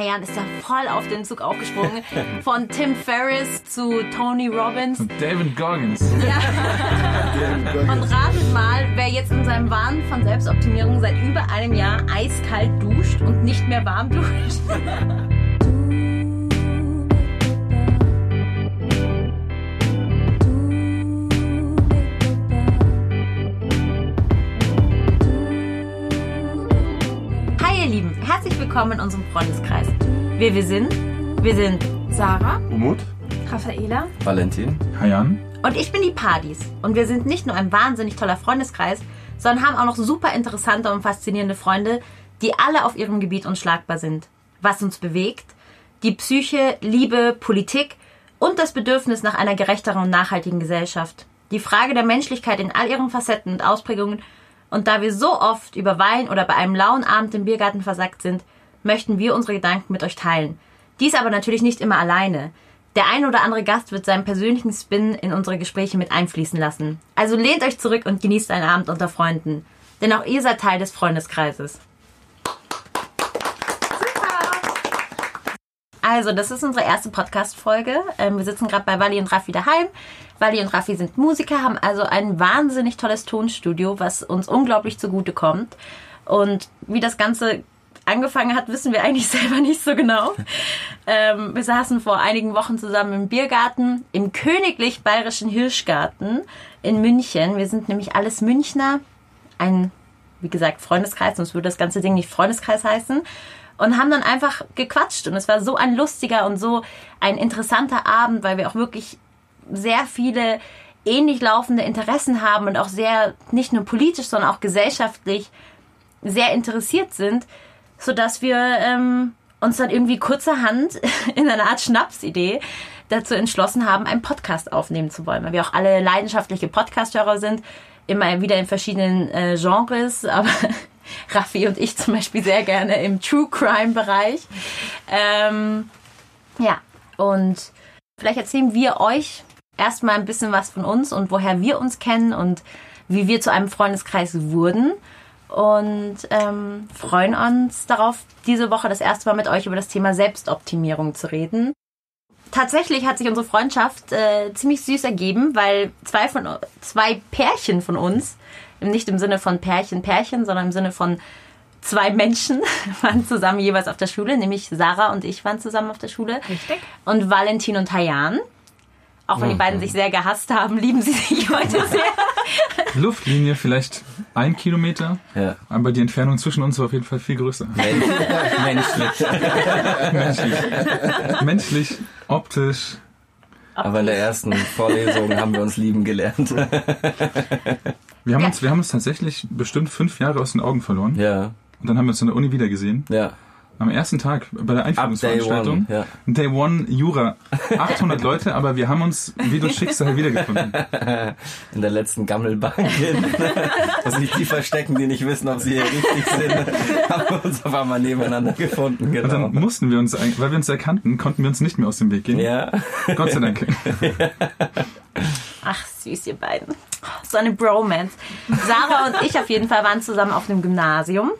Hayan ist da voll auf den Zug aufgesprungen. Von Tim Ferriss zu Tony Robbins. Und David Goggins. Und ratet mal, wer jetzt in seinem Wahn von Selbstoptimierung seit über einem Jahr eiskalt duscht und nicht mehr warm duscht. willkommen in unserem Freundeskreis. Wer wir sind? Wir sind Sarah Umut? Raffaela. Valentin? Hayan. und ich bin die Partys. Und wir sind nicht nur ein wahnsinnig toller Freundeskreis, sondern haben auch noch super interessante und faszinierende Freunde, die alle auf ihrem Gebiet unschlagbar sind. Was uns bewegt, die Psyche, Liebe, Politik und das Bedürfnis nach einer gerechteren und nachhaltigen Gesellschaft. Die Frage der Menschlichkeit in all ihren Facetten und Ausprägungen. Und da wir so oft über Wein oder bei einem lauen Abend im Biergarten versackt sind, möchten wir unsere Gedanken mit euch teilen. Dies aber natürlich nicht immer alleine. Der ein oder andere Gast wird seinen persönlichen Spin in unsere Gespräche mit einfließen lassen. Also lehnt euch zurück und genießt einen Abend unter Freunden. Denn auch ihr seid Teil des Freundeskreises. Also, das ist unsere erste Podcast-Folge. Ähm, wir sitzen gerade bei Wally und Raffi daheim. Wally und Raffi sind Musiker, haben also ein wahnsinnig tolles Tonstudio, was uns unglaublich zugute kommt. Und wie das Ganze angefangen hat, wissen wir eigentlich selber nicht so genau. Ähm, wir saßen vor einigen Wochen zusammen im Biergarten im königlich bayerischen Hirschgarten in München. Wir sind nämlich alles Münchner. Ein, wie gesagt, Freundeskreis, sonst würde das ganze Ding nicht Freundeskreis heißen. Und haben dann einfach gequatscht. Und es war so ein lustiger und so ein interessanter Abend, weil wir auch wirklich sehr viele ähnlich laufende Interessen haben und auch sehr, nicht nur politisch, sondern auch gesellschaftlich sehr interessiert sind, sodass wir ähm, uns dann irgendwie kurzerhand in einer Art Schnapsidee dazu entschlossen haben, einen Podcast aufnehmen zu wollen, weil wir auch alle leidenschaftliche Podcast-Hörer sind, immer wieder in verschiedenen äh, Genres, aber Raffi und ich zum Beispiel sehr gerne im True Crime-Bereich. Ähm, ja, und vielleicht erzählen wir euch erstmal ein bisschen was von uns und woher wir uns kennen und wie wir zu einem Freundeskreis wurden. Und ähm, freuen uns darauf, diese Woche das erste Mal mit euch über das Thema Selbstoptimierung zu reden. Tatsächlich hat sich unsere Freundschaft äh, ziemlich süß ergeben, weil zwei von zwei Pärchen von uns, nicht im Sinne von Pärchen, Pärchen, sondern im Sinne von zwei Menschen waren zusammen jeweils auf der Schule, nämlich Sarah und ich waren zusammen auf der Schule. Richtig. Und Valentin und Hayan. Auch wenn die beiden sich sehr gehasst haben, lieben sie sich heute sehr. Luftlinie vielleicht ein Kilometer. Ja. Aber die Entfernung zwischen uns war auf jeden Fall viel größer. Menschlich. Menschlich. Menschlich, optisch. Aber in der ersten Vorlesung haben wir uns lieben gelernt. Wir haben, Ja. uns, wir haben uns tatsächlich bestimmt fünf Jahre aus den Augen verloren. Ja, Und dann haben wir uns in der Uni wieder gesehen. ja. Am ersten Tag bei der Einführungsveranstaltung. Day one, Day One Jura. 800 Leute, aber wir haben uns wie durch Schicksal wiedergefunden. In der letzten Gammelbank. hin. Dass sich die verstecken, die nicht wissen, ob sie hier richtig sind. Haben wir uns auf einmal nebeneinander gefunden. Und dann Genau. mussten wir uns, ein- weil wir uns erkannten, konnten wir uns nicht mehr aus dem Weg gehen. Ja. Gott sei Dank. Ach, süß, ihr beiden. So eine Bromance. Sarah und ich auf jeden Fall waren zusammen auf dem Gymnasium.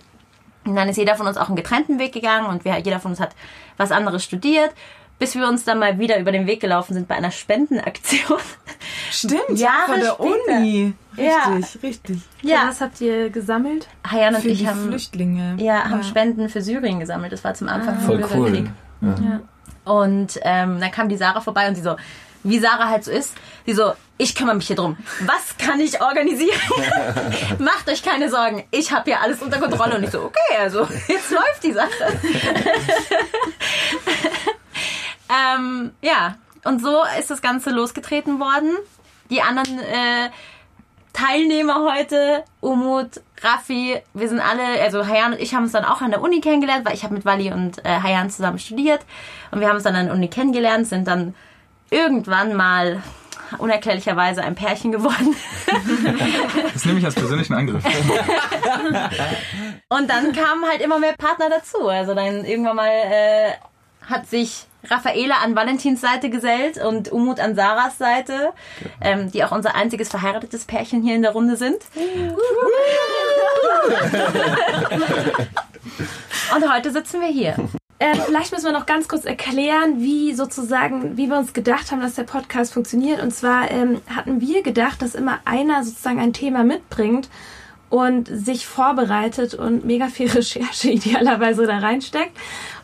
Und dann ist jeder von uns auch einen getrennten Weg gegangen und wir, jeder von uns hat was anderes studiert, bis wir uns dann mal wieder über den Weg gelaufen sind bei einer Spendenaktion. Stimmt, Jahre ja, von der später. Uni. Ja. Richtig, richtig. Ja, Was habt ihr gesammelt? Hayan und Für ich die haben, Flüchtlinge. ja, haben Spenden für Syrien gesammelt. Das war zum Anfang vom Voll Bürgerkrieg. cool. Und ähm, dann kam die Sarah vorbei und sie so, wie Sarah halt so ist, sie so, ich kümmere mich hier drum. Was kann ich organisieren? Macht euch keine Sorgen, ich habe hier alles unter Kontrolle. Und ich so, okay, also jetzt läuft die Sache. ähm, ja, und so ist das Ganze losgetreten worden. Die anderen äh, Teilnehmer heute, Umut, Raffi, wir sind alle, also Hayan und ich haben uns dann auch an der Uni kennengelernt, weil ich habe mit Wally und äh, Hayan zusammen studiert und wir haben uns dann an der Uni kennengelernt, sind dann irgendwann mal unerklärlicherweise ein Pärchen geworden. Das nehme ich als persönlichen Angriff. Und dann kamen halt immer mehr Partner dazu. Also dann irgendwann mal äh, hat sich Raffaela an Valentins Seite gesellt und Umut an Sarahs Seite, ähm, die auch unser einziges verheiratetes Pärchen hier in der Runde sind. und heute sitzen wir hier. Äh, vielleicht müssen wir noch ganz kurz erklären, wie sozusagen, wie wir uns gedacht haben, dass der Podcast funktioniert. Und zwar ähm, hatten wir gedacht, dass immer einer sozusagen ein Thema mitbringt und sich vorbereitet und mega viel Recherche idealerweise da reinsteckt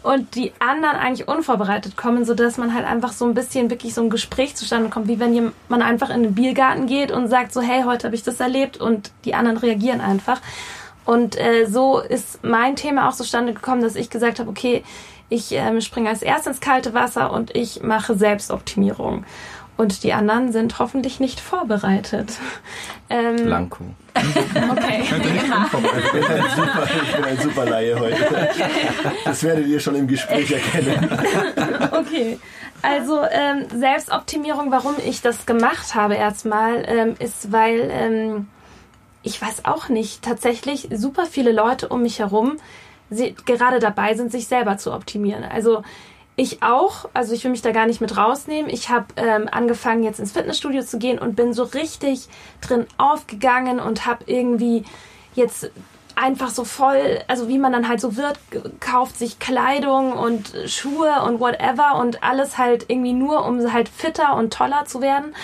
und die anderen eigentlich unvorbereitet kommen, sodass man halt einfach so ein bisschen wirklich so ein Gespräch zustande kommt, wie wenn man einfach in den Biergarten geht und sagt so, hey, heute habe ich das erlebt und die anderen reagieren einfach. Und äh, so ist mein Thema auch zustande gekommen, dass ich gesagt habe, okay, ich ähm, springe als erstes ins kalte Wasser und ich mache Selbstoptimierung. Und die anderen sind hoffentlich nicht vorbereitet. Ähm, Blanco. Okay. Ich bin, ein super, ich bin ein super Laie heute. Das werdet ihr schon im Gespräch erkennen. Okay. Also ähm, Selbstoptimierung, warum ich das gemacht habe erstmal, ähm, ist, weil ähm, ich weiß auch nicht, tatsächlich super viele Leute um mich herum sie, gerade dabei sind, sich selber zu optimieren. Also ich auch, also ich will mich da gar nicht mit rausnehmen. Ich habe ähm, angefangen jetzt ins Fitnessstudio zu gehen und bin so richtig drin aufgegangen und habe irgendwie jetzt einfach so voll, also wie man dann halt so wird, kauft sich Kleidung und Schuhe und whatever und alles halt irgendwie nur, um halt fitter und toller zu werden.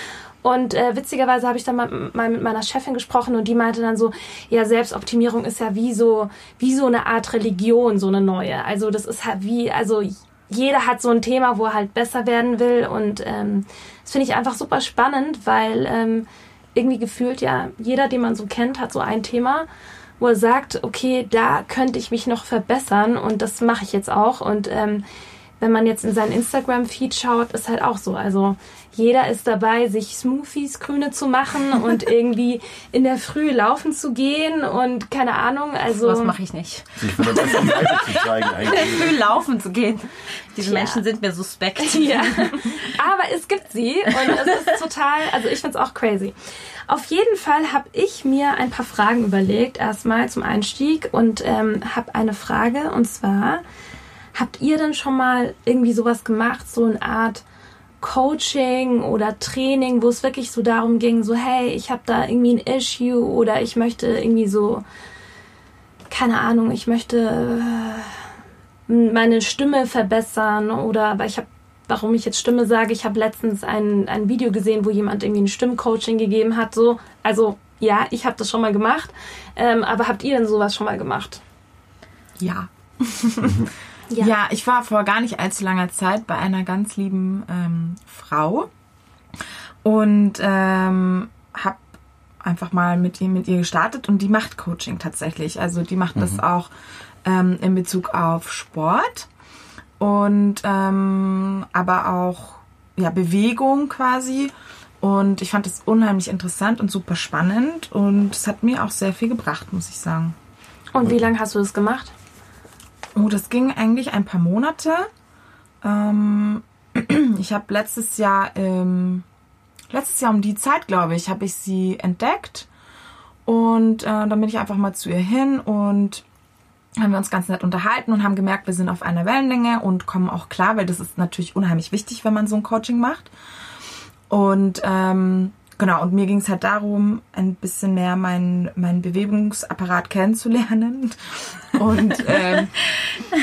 Und äh, witzigerweise habe ich dann mal, mal mit meiner Chefin gesprochen und die meinte dann so, ja, Selbstoptimierung ist ja wie so, wie so eine Art Religion, so eine neue. Also das ist halt wie, also jeder hat so ein Thema, wo er halt besser werden will. Und ähm, das finde ich einfach super spannend, weil ähm, irgendwie gefühlt ja jeder, den man so kennt, hat so ein Thema, wo er sagt, okay, da könnte ich mich noch verbessern und das mache ich jetzt auch. Und ähm, wenn man jetzt in seinen Instagram-Feed schaut, ist halt auch so. Also jeder ist dabei, sich Smoothies grüne zu machen und irgendwie in der Früh laufen zu gehen und keine Ahnung. Also was mache ich nicht. Zu zeigen eigentlich. In der Früh laufen zu gehen. Diese ja. Menschen sind mir suspekt. Ja. Aber es gibt sie und es ist total, also ich finde es auch crazy. Auf jeden Fall habe ich mir ein paar Fragen überlegt, erstmal zum Einstieg und ähm, habe eine Frage und zwar, habt ihr denn schon mal irgendwie sowas gemacht, so eine Art Coaching oder Training, wo es wirklich so darum ging, so hey, ich habe da irgendwie ein Issue oder ich möchte irgendwie so, keine Ahnung, ich möchte äh, meine Stimme verbessern oder weil ich habe, warum ich jetzt Stimme sage, ich habe letztens ein, ein Video gesehen, wo jemand irgendwie ein Stimmcoaching gegeben hat, so, also ja, ich habe das schon mal gemacht, ähm, aber habt ihr denn sowas schon mal gemacht? Ja. Ja. ja. ich war vor gar nicht allzu langer Zeit bei einer ganz lieben ähm, Frau und ähm, habe einfach mal mit ihr, mit ihr gestartet und die macht Coaching tatsächlich. Also die macht mhm. das auch ähm, in Bezug auf Sport und ähm, aber auch ja Bewegung quasi. Und ich fand es unheimlich interessant und super spannend und es hat mir auch sehr viel gebracht, muss ich sagen. Und wie lange hast du das gemacht? Oh, das ging eigentlich ein paar Monate. Ähm, ich habe letztes Jahr, ähm, letztes Jahr um die Zeit, glaube ich, habe ich sie entdeckt. Und äh, dann bin ich einfach mal zu ihr hin und haben wir uns ganz nett unterhalten und haben gemerkt, wir sind auf einer Wellenlänge und kommen auch klar, weil das ist natürlich unheimlich wichtig, wenn man so ein Coaching macht. Und ähm, Genau, und mir ging es halt darum, ein bisschen mehr meinen mein Bewegungsapparat kennenzulernen und, ähm,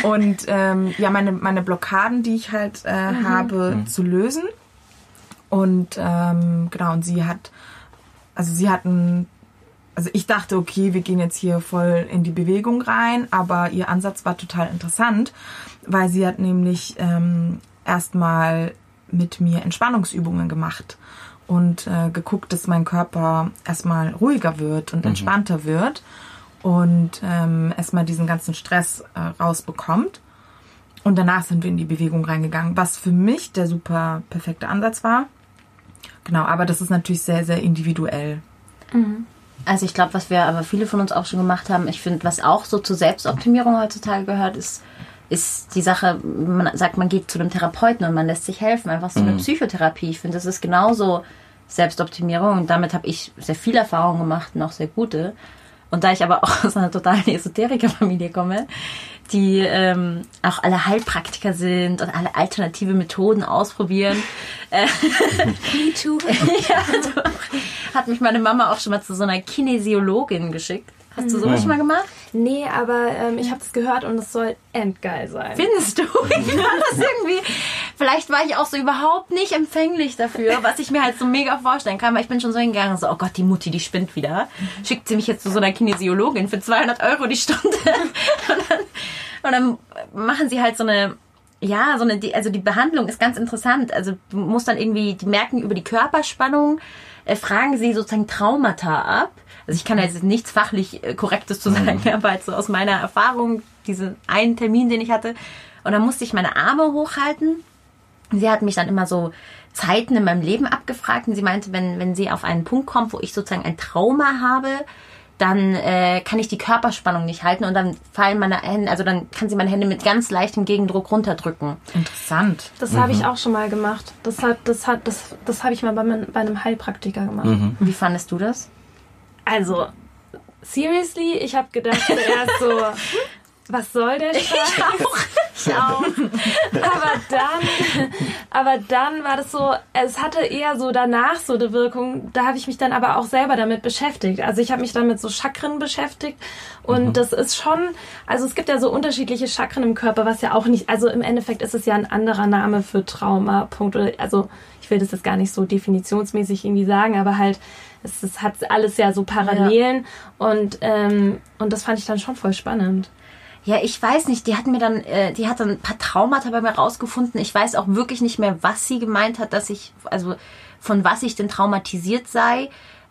und ähm, ja, meine, meine Blockaden, die ich halt äh, mhm. habe, mhm. zu lösen. Und ähm, genau, und sie hat, also sie hatten, also ich dachte, okay, wir gehen jetzt hier voll in die Bewegung rein, aber ihr Ansatz war total interessant, weil sie hat nämlich ähm, erstmal mit mir Entspannungsübungen gemacht und äh, geguckt, dass mein Körper erstmal ruhiger wird und mhm. entspannter mhm. wird und ähm, erstmal diesen ganzen Stress äh, rausbekommt. Und danach sind wir in die Bewegung reingegangen, was für mich der super perfekte Ansatz war. Genau, aber das ist natürlich sehr, sehr individuell. Mhm. Also ich glaube, was wir aber viele von uns auch schon gemacht haben, ich finde, was auch so zur Selbstoptimierung heutzutage gehört, ist, ist die Sache, man sagt, man geht zu einem Therapeuten und man lässt sich helfen, einfach so eine mhm. Psychotherapie. Ich finde, das ist genauso Selbstoptimierung und damit habe ich sehr viel Erfahrung gemacht und auch sehr gute. Und da ich aber auch aus einer totalen Esoterikerfamilie komme, die ähm, auch alle Heilpraktiker sind und alle alternative Methoden ausprobieren. Äh, Me too. ja, doch, hat mich meine Mama auch schon mal zu so einer Kinesiologin geschickt Hast du sowas schon mal gemacht? Nee, aber ähm, ich habe das gehört und es soll endgeil sein. Findest du? Ich fand das irgendwie. Vielleicht war ich auch so überhaupt nicht empfänglich dafür, was ich mir halt so mega vorstellen kann, weil ich bin schon so hingegangen, so, oh Gott, die Mutti, die spinnt wieder. Schickt sie mich jetzt zu so einer Kinesiologin für 200 Euro die Stunde. Und dann, und dann machen sie halt so eine, ja, so eine, also die Behandlung ist ganz interessant. Also du musst dann irgendwie, die merken über die Körperspannung, äh, fragen sie sozusagen Traumata ab. Also ich kann da jetzt nichts fachlich äh, Korrektes zu sagen, aber halt so aus meiner Erfahrung, diesen einen Termin, den ich hatte. Und dann musste ich meine Arme hochhalten. Sie hat mich dann immer so Zeiten in meinem Leben abgefragt und sie meinte, wenn, wenn sie auf einen Punkt kommt, wo ich sozusagen ein Trauma habe, dann äh, kann ich die Körperspannung nicht halten und dann fallen meine Hände, also dann kann sie meine Hände mit ganz leichtem Gegendruck runterdrücken. Interessant. Das habe ich auch schon mal gemacht. Das hat, das hat, das, das habe ich mal bei, mein- bei einem Heilpraktiker gemacht. Wie fandest du das? Also, seriously, ich habe gedacht zuerst so, was soll der Scheiß? Ich auch. aber dann, aber dann war das so, es hatte eher so danach so eine Wirkung. Da habe ich mich dann aber auch selber damit beschäftigt. Also ich habe mich dann mit so Chakren beschäftigt und das ist schon, also es gibt ja so unterschiedliche Chakren im Körper, was ja auch nicht, also im Endeffekt ist es ja ein anderer Name für Trauma. Punkt. Also ich will das jetzt gar nicht so definitionsmäßig irgendwie sagen, aber halt es, es hat alles ja so Parallelen und ähm, und das fand ich dann schon voll spannend. Ja, ich weiß nicht. Die hat mir dann, äh, die hat dann ein paar Traumata bei mir rausgefunden. Ich weiß auch wirklich nicht mehr, was sie gemeint hat, dass ich, also von was ich denn traumatisiert sei.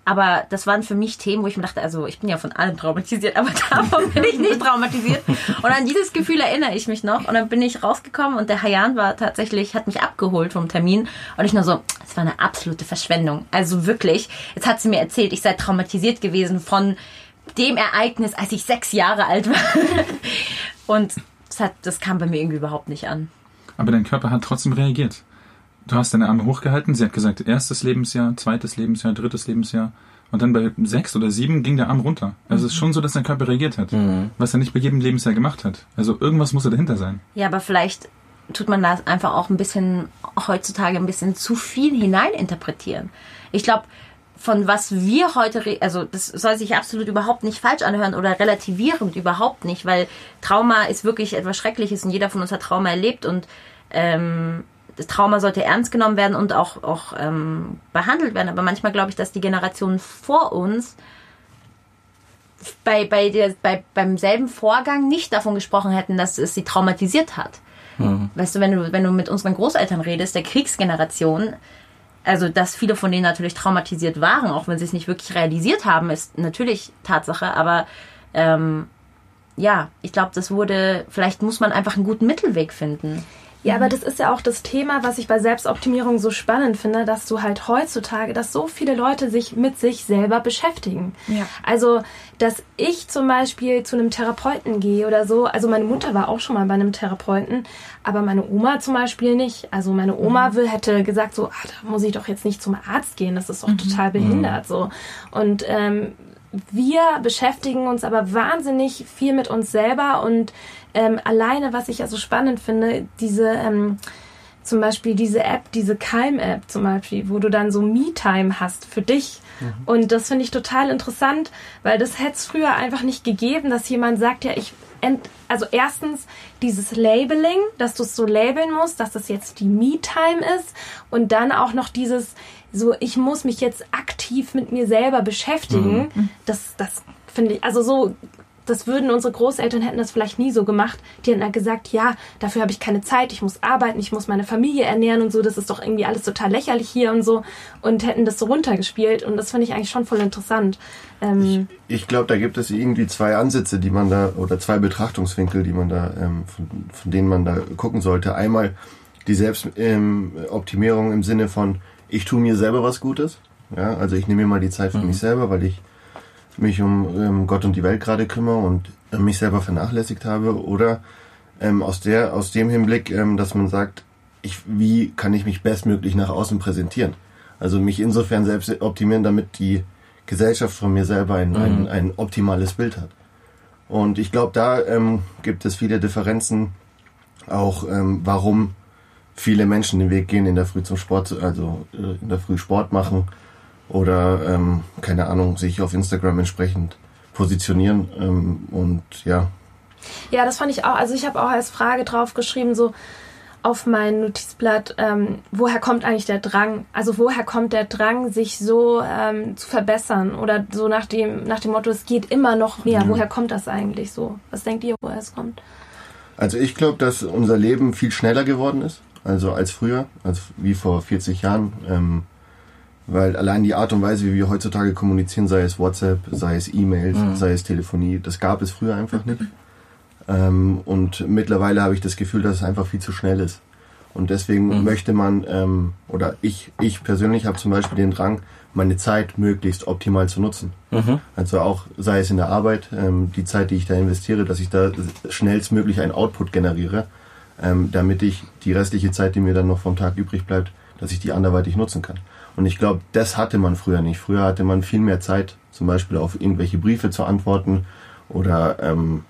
Aber das waren für mich Themen, wo ich mir dachte, also ich bin ja von allem traumatisiert, aber davon bin ich nicht traumatisiert. Und an dieses Gefühl erinnere ich mich noch. Und dann bin ich rausgekommen und der Hayan war tatsächlich, hat mich abgeholt vom Termin. Und ich nur so, es war eine absolute Verschwendung. Also wirklich. Jetzt hat sie mir erzählt, ich sei traumatisiert gewesen von dem Ereignis, als ich sechs Jahre alt war. Und das, hat, das kam bei mir irgendwie überhaupt nicht an. Aber dein Körper hat trotzdem reagiert. Du hast deine Arme hochgehalten. Sie hat gesagt, erstes Lebensjahr, zweites Lebensjahr, drittes Lebensjahr. Und dann bei sechs oder sieben ging der Arm runter. Also es ist schon so, dass dein Körper reagiert hat. Was er nicht bei jedem Lebensjahr gemacht hat. Also irgendwas muss da dahinter sein. Ja, aber vielleicht tut man da einfach auch ein bisschen heutzutage ein bisschen zu viel hineininterpretieren. Ich glaube, von was wir heute, also das soll sich absolut überhaupt nicht falsch anhören oder relativierend überhaupt nicht, weil Trauma ist wirklich etwas Schreckliches und jeder von uns hat Trauma erlebt und ähm, das Trauma sollte ernst genommen werden und auch, auch ähm, behandelt werden. Aber manchmal glaube ich, dass die Generationen vor uns bei, bei der, bei, beim selben Vorgang nicht davon gesprochen hätten, dass es sie traumatisiert hat. Weißt du, wenn du, wenn du mit unseren Großeltern redest, der Kriegsgeneration, also dass viele von denen natürlich traumatisiert waren, auch wenn sie es nicht wirklich realisiert haben, ist natürlich Tatsache, aber ähm, ja, ich glaube, das wurde, vielleicht muss man einfach einen guten Mittelweg finden. Ja, aber das ist ja auch das Thema, was ich bei Selbstoptimierung so spannend finde, dass du halt heutzutage, dass so viele Leute sich mit sich selber beschäftigen. Ja. Also, dass ich zum Beispiel zu einem Therapeuten gehe oder so. Also meine Mutter war auch schon mal bei einem Therapeuten, aber meine Oma zum Beispiel nicht. Also meine Oma will, hätte gesagt so, ah, da muss ich doch jetzt nicht zum Arzt gehen, das ist doch total behindert so. Und ähm, wir beschäftigen uns aber wahnsinnig viel mit uns selber und ähm, alleine, was ich ja so spannend finde, diese ähm, zum Beispiel diese App, diese Calm-App zum Beispiel, wo du dann so Me-Time hast für dich. Und das finde ich total interessant, weil das hätte es früher einfach nicht gegeben, dass jemand sagt, ja, ich also erstens dieses Labeling, dass du es so labeln musst, dass das jetzt die Me-Time ist und dann auch noch dieses so, ich muss mich jetzt aktiv mit mir selber beschäftigen. Das, das finde ich, also so das würden unsere Großeltern hätten das vielleicht nie so gemacht. Die hätten dann gesagt, ja, dafür habe ich keine Zeit, ich muss arbeiten, ich muss meine Familie ernähren und so, das ist doch irgendwie alles total lächerlich hier und so und hätten das so runtergespielt und das finde ich eigentlich schon voll interessant. Ähm, Ich glaube, da gibt es irgendwie zwei Ansätze, die man da, oder zwei Betrachtungswinkel, die man da, ähm, von, von denen man da gucken sollte. Einmal die Selbstoptimierung im Sinne von, ich tue mir selber was Gutes. Ja, also ich nehme mir mal die Zeit für mich selber, weil ich mich um ähm, Gott und die Welt gerade kümmere und äh, mich selber vernachlässigt habe. Oder ähm, aus der, aus dem Hinblick, ähm, dass man sagt, ich, wie kann ich mich bestmöglich nach außen präsentieren? Also mich insofern selbst optimieren, damit die Gesellschaft von mir selber ein, ein, ein optimales Bild hat. Und ich glaube, da ähm, gibt es viele Differenzen, auch ähm, warum viele Menschen den Weg gehen, in der Früh zum Sport, also äh, in der Früh Sport machen oder, ähm, keine Ahnung, sich auf Instagram entsprechend positionieren ähm, und ja. Ja, das fand ich auch. Also ich habe auch als Frage drauf geschrieben, so auf mein Notizblatt, ähm, woher kommt eigentlich der Drang? Also woher kommt der Drang, sich so ähm, zu verbessern? Oder so nach dem, nach dem Motto, es geht immer noch mehr. Mhm. Woher kommt das eigentlich so? Was denkt ihr, woher es kommt? Also ich glaube, dass unser Leben viel schneller geworden ist, also als früher, als wie vor 40 Jahren. Ähm, weil allein die Art und Weise, wie wir heutzutage kommunizieren, sei es WhatsApp, sei es E-Mails, mhm. sei es Telefonie, das gab es früher einfach nicht. Ähm, und mittlerweile habe ich das Gefühl, dass es einfach viel zu schnell ist. Und deswegen mhm. möchte man, ähm, oder ich, ich persönlich habe zum Beispiel den Drang, meine Zeit möglichst optimal zu nutzen. Mhm. Also auch, sei es in der Arbeit, ähm, die Zeit, die ich da investiere, dass ich da schnellstmöglich einen Output generiere, ähm, damit ich die restliche Zeit, die mir dann noch vom Tag übrig bleibt, dass ich die anderweitig nutzen kann. Und ich glaube, das hatte man früher nicht. Früher hatte man viel mehr Zeit, zum Beispiel auf irgendwelche Briefe zu antworten oder ähm,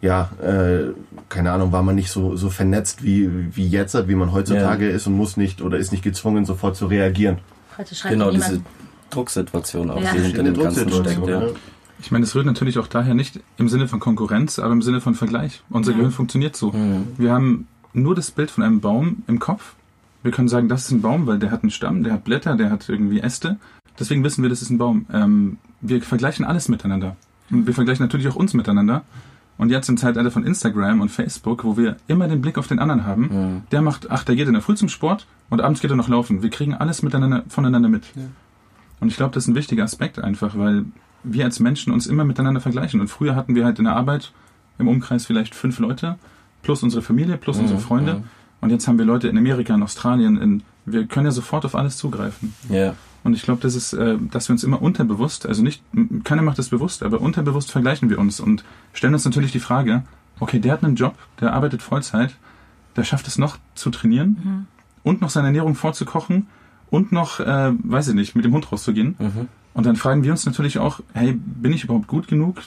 ja, äh, keine Ahnung, war man nicht so, so vernetzt wie, wie jetzt, wie man heutzutage ja. ist und muss nicht oder ist nicht gezwungen, sofort zu reagieren. Genau, diese Drucksituation auch, ja. die hinter dem Ganzen steckt. Ja. Ich meine, es rührt natürlich auch daher nicht im Sinne von Konkurrenz, aber im Sinne von Vergleich. Unser ja. Gehirn funktioniert so. Mhm. Wir haben nur das Bild von einem Baum im Kopf. Wir können sagen, das ist ein Baum, weil der hat einen Stamm, der hat Blätter, der hat irgendwie Äste. Deswegen wissen wir, das ist ein Baum. Ähm, wir vergleichen alles miteinander. Und wir vergleichen natürlich auch uns miteinander. Und jetzt im Zeitalter von Instagram und Facebook, wo wir immer den Blick auf den anderen haben, mhm. der macht, ach, der geht in der Früh zum Sport und abends geht er noch laufen. Wir kriegen alles miteinander, voneinander mit. Ja. Und ich glaube, das ist ein wichtiger Aspekt einfach, weil wir als Menschen uns immer miteinander vergleichen. Und früher hatten wir halt in der Arbeit im Umkreis vielleicht fünf Leute, plus unsere Familie, plus mhm. unsere Freunde. Mhm. Und jetzt haben wir Leute in Amerika, in Australien, in, wir können ja sofort auf alles zugreifen. Ja. Und ich glaube, das ist, äh, dass wir uns immer unterbewusst, also nicht, keiner macht das bewusst, aber unterbewusst vergleichen wir uns und stellen uns natürlich die Frage, okay, der hat einen Job, der arbeitet Vollzeit, der schafft es noch zu trainieren mhm. und noch seine Ernährung vorzukochen und noch, äh, weiß ich nicht, mit dem Hund rauszugehen. Mhm. Und dann fragen wir uns natürlich auch, hey, bin ich überhaupt gut genug?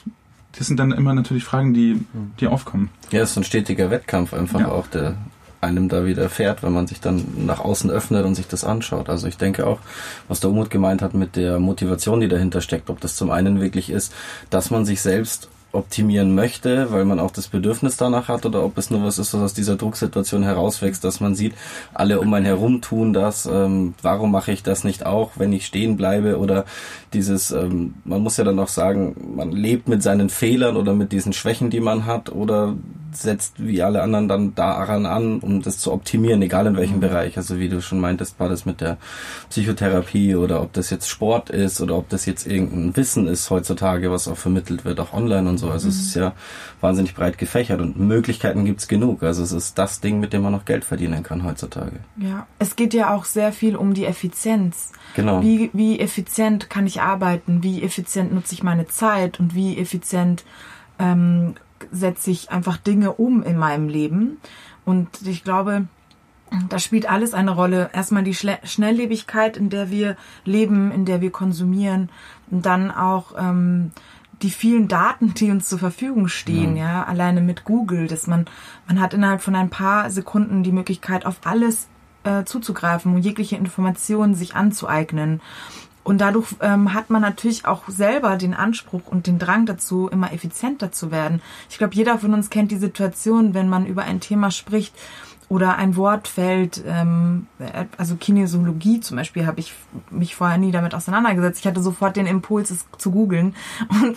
Das sind dann immer natürlich Fragen, die, die aufkommen. Ja, es ist ein stetiger Wettkampf einfach ja. auch, der einem da wieder fährt, wenn man sich dann nach außen öffnet und sich das anschaut. Also ich denke auch, was der Umut gemeint hat mit der Motivation, die dahinter steckt, ob das zum einen wirklich ist, dass man sich selbst optimieren möchte, weil man auch das Bedürfnis danach hat, oder ob es nur was ist, was aus dieser Drucksituation herauswächst, dass man sieht, alle um einen herum tun das, ähm, warum mache ich das nicht auch, wenn ich stehen bleibe, oder dieses, ähm, man muss ja dann auch sagen, man lebt mit seinen Fehlern oder mit diesen Schwächen, die man hat, oder setzt wie alle anderen dann daran an, um das zu optimieren, egal in welchem mhm. Bereich. Also wie du schon meintest, war das mit der Psychotherapie oder ob das jetzt Sport ist oder ob das jetzt irgendein Wissen ist heutzutage, was auch vermittelt wird, auch online und so. Also mhm. es ist ja wahnsinnig breit gefächert und Möglichkeiten gibt's genug. Also es ist das Ding, mit dem man noch Geld verdienen kann heutzutage. Ja, es geht ja auch sehr viel um die Effizienz. Genau. Wie, wie effizient kann ich arbeiten? Wie effizient nutze ich meine Zeit? Und wie effizient ähm, setze ich einfach Dinge um in meinem Leben. Und ich glaube, da spielt alles eine Rolle. Erstmal die Schnelllebigkeit, in der wir leben, in der wir konsumieren. Und dann auch ähm, die vielen Daten, die uns zur Verfügung stehen, ja. ja, alleine mit Google, dass man, man hat innerhalb von ein paar Sekunden die Möglichkeit, auf alles äh, zuzugreifen und jegliche Informationen sich anzueignen. Und dadurch ähm, hat man natürlich auch selber den Anspruch und den Drang dazu, immer effizienter zu werden. Ich glaube, jeder von uns kennt die Situation, wenn man über ein Thema spricht oder ein Wort fällt, ähm, also Kinesiologie zum Beispiel, habe ich mich vorher nie damit auseinandergesetzt. Ich hatte sofort den Impuls, es zu googeln und,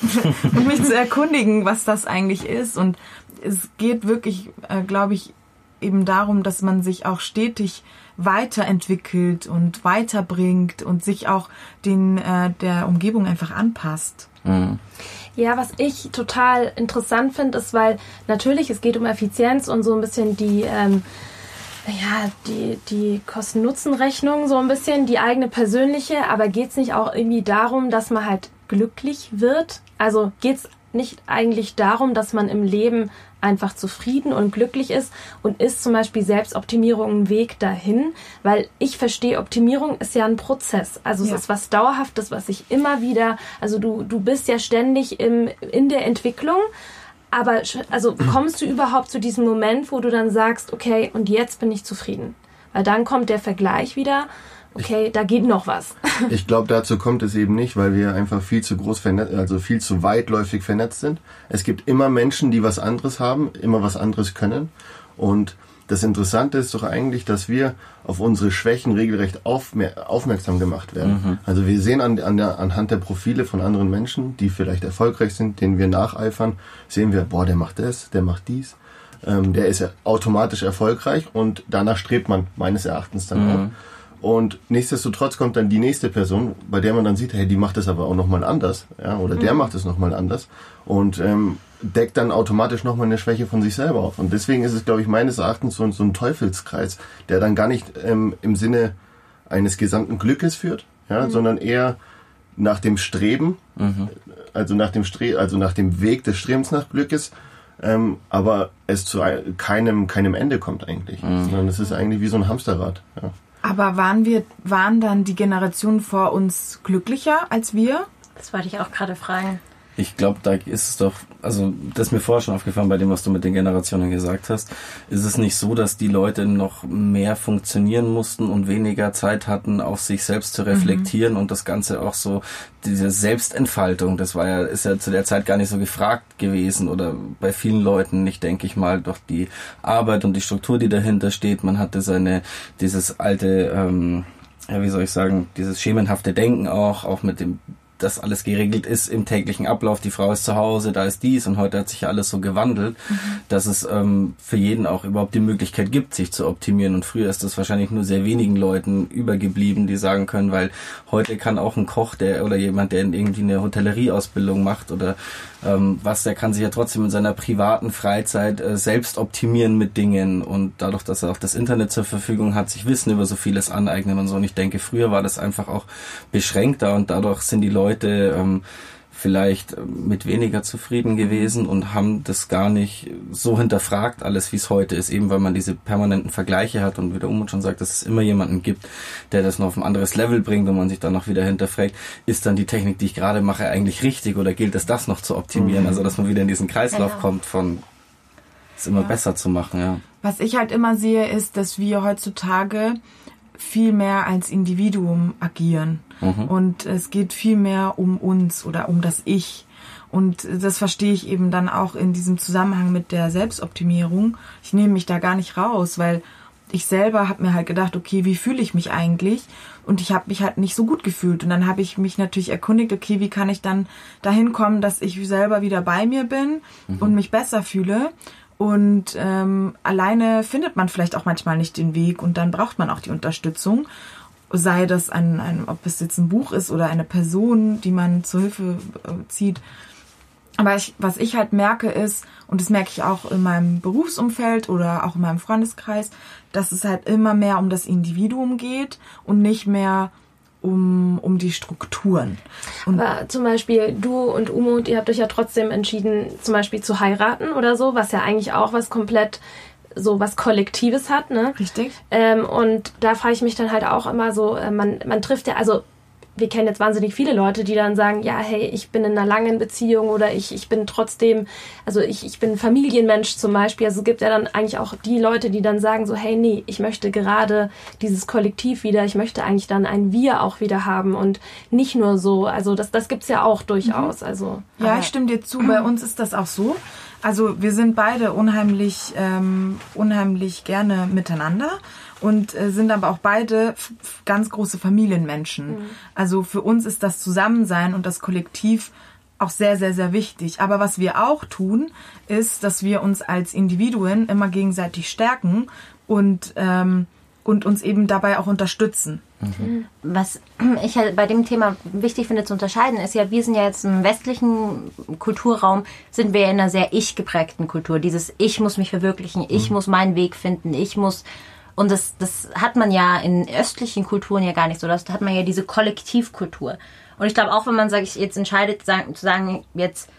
und mich zu erkundigen, was das eigentlich ist. Und es geht wirklich, äh, glaube ich, eben darum, dass man sich auch stetig weiterentwickelt und weiterbringt und sich auch den äh, der Umgebung einfach anpasst. Mhm. Ja, was ich total interessant finde, ist, weil natürlich es geht um Effizienz und so ein bisschen die ähm, ja, die, die Kosten-Nutzen-Rechnung so ein bisschen, die eigene persönliche, aber geht es nicht auch irgendwie darum, dass man halt glücklich wird? Also geht es nicht eigentlich darum, dass man im Leben einfach zufrieden und glücklich ist und ist zum Beispiel Selbstoptimierung ein Weg dahin, weil ich verstehe, Optimierung ist ja ein Prozess. Also ja. es ist was Dauerhaftes, was ich immer wieder, also du, du bist ja ständig im, in der Entwicklung, aber also kommst du überhaupt zu diesem Moment, wo du dann sagst, okay, und jetzt bin ich zufrieden? Weil dann kommt der Vergleich wieder okay, da geht noch was. Ich glaube, dazu kommt es eben nicht, weil wir einfach viel zu groß vernetzt, also viel zu weitläufig vernetzt sind. Es gibt immer Menschen, die was anderes haben, immer was anderes können. Und das Interessante ist doch eigentlich, dass wir auf unsere Schwächen regelrecht aufmer aufmerksam gemacht werden. Also wir sehen an, an der, anhand der Profile von anderen Menschen, die vielleicht erfolgreich sind, denen wir nacheifern, sehen wir, boah, der macht das, der macht dies, ähm, der ist ja automatisch erfolgreich und danach strebt man meines Erachtens dann auch. Und nichtsdestotrotz kommt dann die nächste Person, bei der man dann sieht, hey, die macht das aber auch nochmal anders, ja, oder der macht es nochmal anders und ähm, deckt dann automatisch nochmal eine Schwäche von sich selber auf. Und deswegen ist es, glaube ich, meines Erachtens so, so ein Teufelskreis, der dann gar nicht ähm, im Sinne eines gesamten Glückes führt, ja, sondern eher nach dem Streben, also nach dem Stre also nach dem Weg des Strebens nach Glückes, ähm, aber es zu ein- keinem keinem Ende kommt eigentlich, sondern es ist eigentlich wie so ein Hamsterrad. Ja. Aber waren wir, waren dann die Generationen vor uns glücklicher als wir? Das wollte ich auch gerade fragen. Ich glaube, da ist es doch, also das ist mir vorher schon aufgefallen bei dem, was du mit den Generationen gesagt hast, ist es nicht so, dass die Leute noch mehr funktionieren mussten und weniger Zeit hatten, auf sich selbst zu reflektieren und das Ganze auch so, diese Selbstentfaltung, das war ja, ist ja zu der Zeit gar nicht so gefragt gewesen oder bei vielen Leuten nicht, denke ich mal, durch die Arbeit und die Struktur, die dahinter steht. Man hatte seine, dieses alte, ähm, ja, wie soll ich sagen, dieses schemenhafte Denken auch, auch mit dem dass alles geregelt ist im täglichen Ablauf. Die Frau ist zu Hause, da ist dies und heute hat sich ja alles so gewandelt, dass es ähm, für jeden auch überhaupt die Möglichkeit gibt, sich zu optimieren. Und früher ist das wahrscheinlich nur sehr wenigen Leuten übergeblieben, die sagen können, weil heute kann auch ein Koch, der oder jemand, der irgendwie eine Hotellerieausbildung macht oder ähm, was, der kann sich ja trotzdem in seiner privaten Freizeit äh, selbst optimieren mit Dingen und dadurch, dass er auch das Internet zur Verfügung hat, sich Wissen über so vieles aneignen und so. Und ich denke, früher war das einfach auch beschränkter und dadurch sind die Leute ähm, vielleicht ähm, mit weniger zufrieden gewesen und haben das gar nicht so hinterfragt, alles wie es heute ist, eben weil man diese permanenten Vergleiche hat und wie der Umut schon sagt, dass es immer jemanden gibt, der das noch auf ein anderes Level bringt und man sich dann noch wieder hinterfragt, ist dann die Technik, die ich gerade mache, eigentlich richtig oder gilt es, das noch zu optimieren? Also, dass man wieder in diesen Kreislauf Genau. kommt von es immer besser zu machen, ja. Was ich halt immer sehe, ist, dass wir heutzutage viel mehr als Individuum agieren. Und es geht viel mehr um uns oder um das Ich. Und das verstehe ich eben dann auch in diesem Zusammenhang mit der Selbstoptimierung. Ich nehme mich da gar nicht raus, weil ich selber habe mir halt gedacht, okay, wie fühle ich mich eigentlich? Und ich habe mich halt nicht so gut gefühlt. Und dann habe ich mich natürlich erkundigt, okay, wie kann ich dann dahin kommen, dass ich selber wieder bei mir bin und mich besser fühle. Und ähm, alleine findet man vielleicht auch manchmal nicht den Weg und dann braucht man auch die Unterstützung. Sei das ein, ein ob es jetzt ein Buch ist oder eine Person, die man zur Hilfe äh, zieht. Aber ich, was ich halt merke ist, und das merke ich auch in meinem Berufsumfeld oder auch in meinem Freundeskreis, dass es halt immer mehr um das Individuum geht und nicht mehr um, um die Strukturen. Und Aber zum Beispiel du und Umut, ihr habt euch ja trotzdem entschieden, zum Beispiel zu heiraten oder so, was ja eigentlich auch was komplett so was Kollektives hat, ne? richtig? Ähm, und da frage ich mich dann halt auch immer so, äh, man, man trifft ja, also wir kennen jetzt wahnsinnig viele Leute, die dann sagen, ja, hey, ich bin in einer langen Beziehung oder ich, ich bin trotzdem, also ich, ich bin Familienmensch zum Beispiel. Also es gibt ja dann eigentlich auch die Leute, die dann sagen so, hey, nee, ich möchte gerade dieses Kollektiv wieder, ich möchte eigentlich dann ein Wir auch wieder haben und nicht nur so, also das, das gibt's ja auch durchaus. Also Ja, ich stimme dir zu. Bei uns ist das auch so. Also wir sind beide unheimlich, ähm, unheimlich gerne miteinander und äh, sind aber auch beide ganz große Familienmenschen. Also für uns ist das Zusammensein und das Kollektiv auch sehr, sehr, sehr wichtig. Aber was wir auch tun, ist, dass wir uns als Individuen immer gegenseitig stärken und, ähm, und uns eben dabei auch unterstützen. Was ich halt bei dem Thema wichtig finde zu unterscheiden, ist ja, wir sind ja jetzt im westlichen Kulturraum, sind wir ja in einer sehr ich geprägten Kultur. Dieses Ich muss mich verwirklichen, ich muss meinen Weg finden, ich muss. Und das, das hat man ja in östlichen Kulturen ja gar nicht so. Das hat man ja diese Kollektivkultur. Und ich glaube auch, wenn man sich jetzt entscheidet, zu sagen, jetzt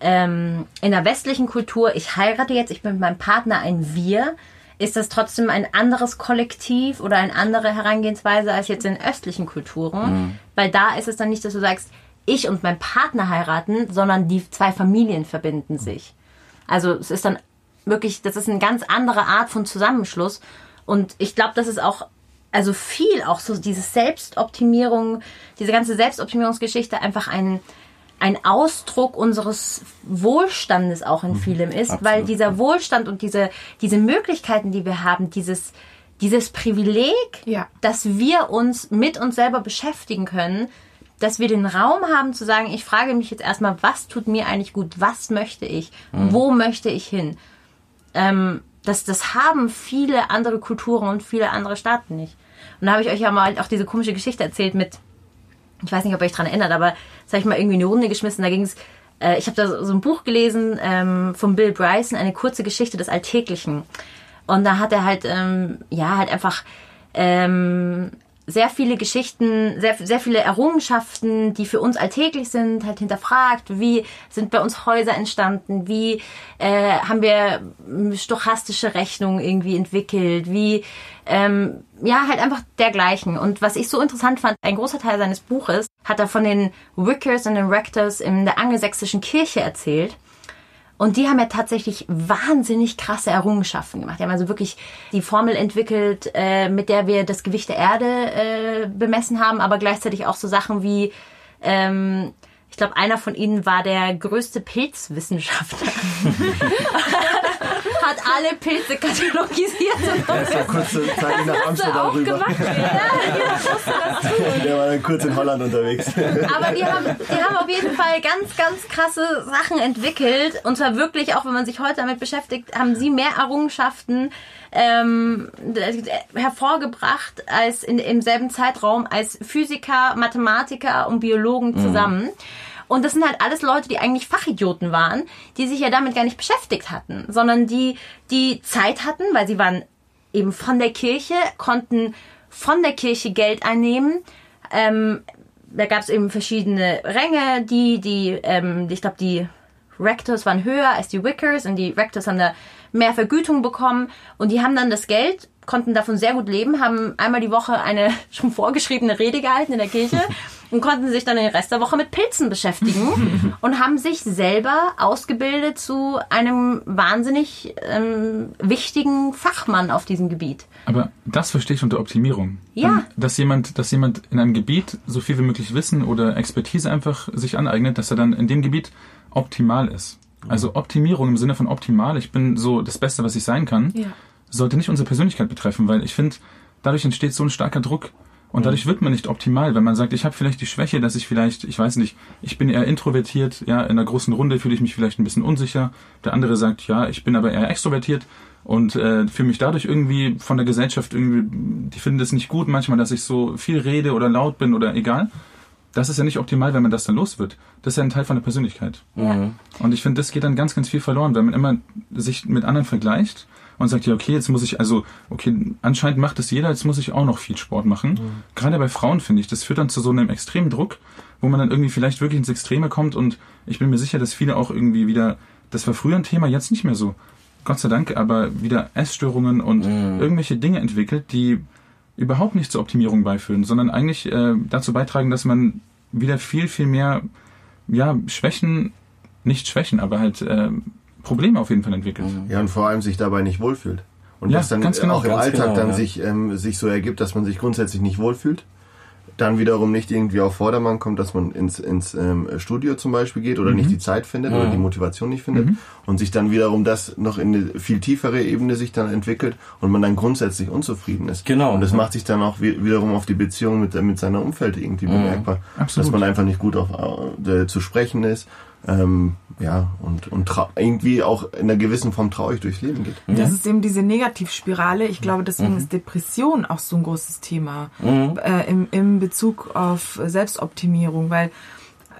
ähm, in der westlichen Kultur, ich heirate jetzt, ich bin mit meinem Partner ein Wir, ist das trotzdem ein anderes Kollektiv oder eine andere Herangehensweise als jetzt in östlichen Kulturen. Weil da ist es dann nicht, dass du sagst, ich und mein Partner heiraten, sondern die zwei Familien verbinden sich. Also es ist dann wirklich, das ist eine ganz andere Art von Zusammenschluss. Und ich glaube, das ist auch also viel auch so diese Selbstoptimierung, diese ganze Selbstoptimierungsgeschichte einfach ein, ein Ausdruck unseres Wohlstandes auch in vielem ist, absolut, weil dieser Wohlstand und diese, diese Möglichkeiten, die wir haben, dieses, dieses Privileg, Ja. dass wir uns mit uns selber beschäftigen können, dass wir den Raum haben zu sagen, ich frage mich jetzt erstmal, was tut mir eigentlich gut, was möchte ich, wo möchte ich hin. Ähm, das, das haben viele andere Kulturen und viele andere Staaten nicht. Und da habe ich euch ja mal auch diese komische Geschichte erzählt mit, ich weiß nicht, ob ihr euch daran erinnert, aber das habe ich mal irgendwie in eine Runde geschmissen. Da ging es, äh, ich habe da so so ein Buch gelesen ähm, von Bill Bryson, eine kurze Geschichte des Alltäglichen. Und da hat er halt, ähm, ja, halt einfach ähm, sehr viele Geschichten, sehr, sehr viele Errungenschaften, die für uns alltäglich sind, halt hinterfragt. Wie sind bei uns Häuser entstanden? Wie äh, haben wir ähm, stochastische Rechnungen irgendwie entwickelt? Wie, ähm, ja, halt einfach dergleichen. Und was ich so interessant fand, ein großer Teil seines Buches hat er von den Wickers und den Rectors in der angelsächsischen Kirche erzählt. Und die haben ja tatsächlich wahnsinnig krasse Errungenschaften gemacht. Die haben also wirklich die Formel entwickelt, äh, mit der wir das Gewicht der Erde äh, bemessen haben, aber gleichzeitig auch so Sachen wie, ähm, ich glaube, einer von ihnen war der größte Pilzwissenschaftler. Hat alle Pilze katalogisiert. Er ist ja kurze Zeit nach Amsterdam rüber. gemacht werden. Der war dann kurz in Holland unterwegs. Aber die haben, die haben auf jeden Fall ganz, ganz krasse Sachen entwickelt. Und zwar wirklich, auch wenn man sich heute damit beschäftigt, haben sie mehr Errungenschaften ähm, hervorgebracht als in, im selben Zeitraum als Physiker, Mathematiker und Biologen zusammen. Und das sind halt alles Leute, die eigentlich Fachidioten waren, die sich ja damit gar nicht beschäftigt hatten, sondern die, die Zeit hatten, weil sie waren eben von der Kirche, konnten von der Kirche Geld einnehmen, ähm, da gab es eben verschiedene Ränge, die, die, ähm, ich glaube, die Rectors waren höher als die Wickers und die Rectors haben da mehr Vergütung bekommen. Und die haben dann das Geld, konnten davon sehr gut leben, haben einmal die Woche eine schon vorgeschriebene Rede gehalten in der Kirche und konnten sich dann den Rest der Woche mit Pilzen beschäftigen und haben sich selber ausgebildet zu einem wahnsinnig ähm, wichtigen Fachmann auf diesem Gebiet. Aber das verstehe ich unter Optimierung. Ja. Ähm, Dass jemand, dass jemand in einem Gebiet so viel wie möglich Wissen oder Expertise einfach sich aneignet, dass er dann in dem Gebiet optimal ist. Also Optimierung im Sinne von optimal, ich bin so das Beste, was ich sein kann, Ja. sollte nicht unsere Persönlichkeit betreffen, weil ich finde, dadurch entsteht so ein starker Druck. Und dadurch wird man nicht optimal, wenn man sagt, ich habe vielleicht die Schwäche, dass ich vielleicht, ich weiß nicht, ich bin eher introvertiert, ja, in einer großen Runde fühle ich mich vielleicht ein bisschen unsicher. Der andere sagt, ja, ich bin aber eher extrovertiert und äh, fühle mich dadurch irgendwie von der Gesellschaft irgendwie, die finden das nicht gut manchmal, dass ich so viel rede oder laut bin oder egal. Das ist ja nicht optimal, wenn man das dann los wird. Das ist ja ein Teil von der Persönlichkeit. Ja. Und ich finde, das geht dann ganz, ganz viel verloren, wenn man immer sich mit anderen vergleicht und sagt, ja, okay, jetzt muss ich, also, okay, anscheinend macht es jeder, jetzt muss ich auch noch viel Sport machen. Gerade bei Frauen finde ich, das führt dann zu so einem extremen Druck, wo man dann irgendwie vielleicht wirklich ins Extreme kommt und ich bin mir sicher, dass viele auch irgendwie wieder, das war früher ein Thema, jetzt nicht mehr so. Gott sei Dank, aber wieder Essstörungen und irgendwelche Dinge entwickelt, die überhaupt nicht zur Optimierung beiführen, sondern eigentlich äh, dazu beitragen, dass man wieder viel, viel mehr ja, Schwächen, nicht Schwächen, aber halt äh, Probleme auf jeden Fall entwickelt. Ja, und vor allem sich dabei nicht wohlfühlt. Und Ja, das dann ganz genau, auch im Alltag genau, dann ja. sich, ähm, sich so ergibt, dass man sich grundsätzlich nicht wohlfühlt. Dann wiederum nicht irgendwie auf Vordermann kommt, dass man ins, ins ähm, Studio zum Beispiel geht oder Mhm. nicht die Zeit findet oder die Motivation nicht findet und sich dann wiederum das noch in eine viel tiefere Ebene sich dann entwickelt und man dann grundsätzlich unzufrieden ist. Genau. Und das macht sich dann auch wi- wiederum auf die Beziehung mit, mit seiner Umfeld irgendwie bemerkbar. Absolut. Dass man einfach nicht gut auf äh, zu sprechen ist. Ähm, ja, und, und irgendwie auch in einer gewissen Form traurig durchs Leben geht. Das ist eben diese Negativspirale. Ich glaube, deswegen ist Depression auch so ein großes Thema äh, im, im Bezug auf Selbstoptimierung, weil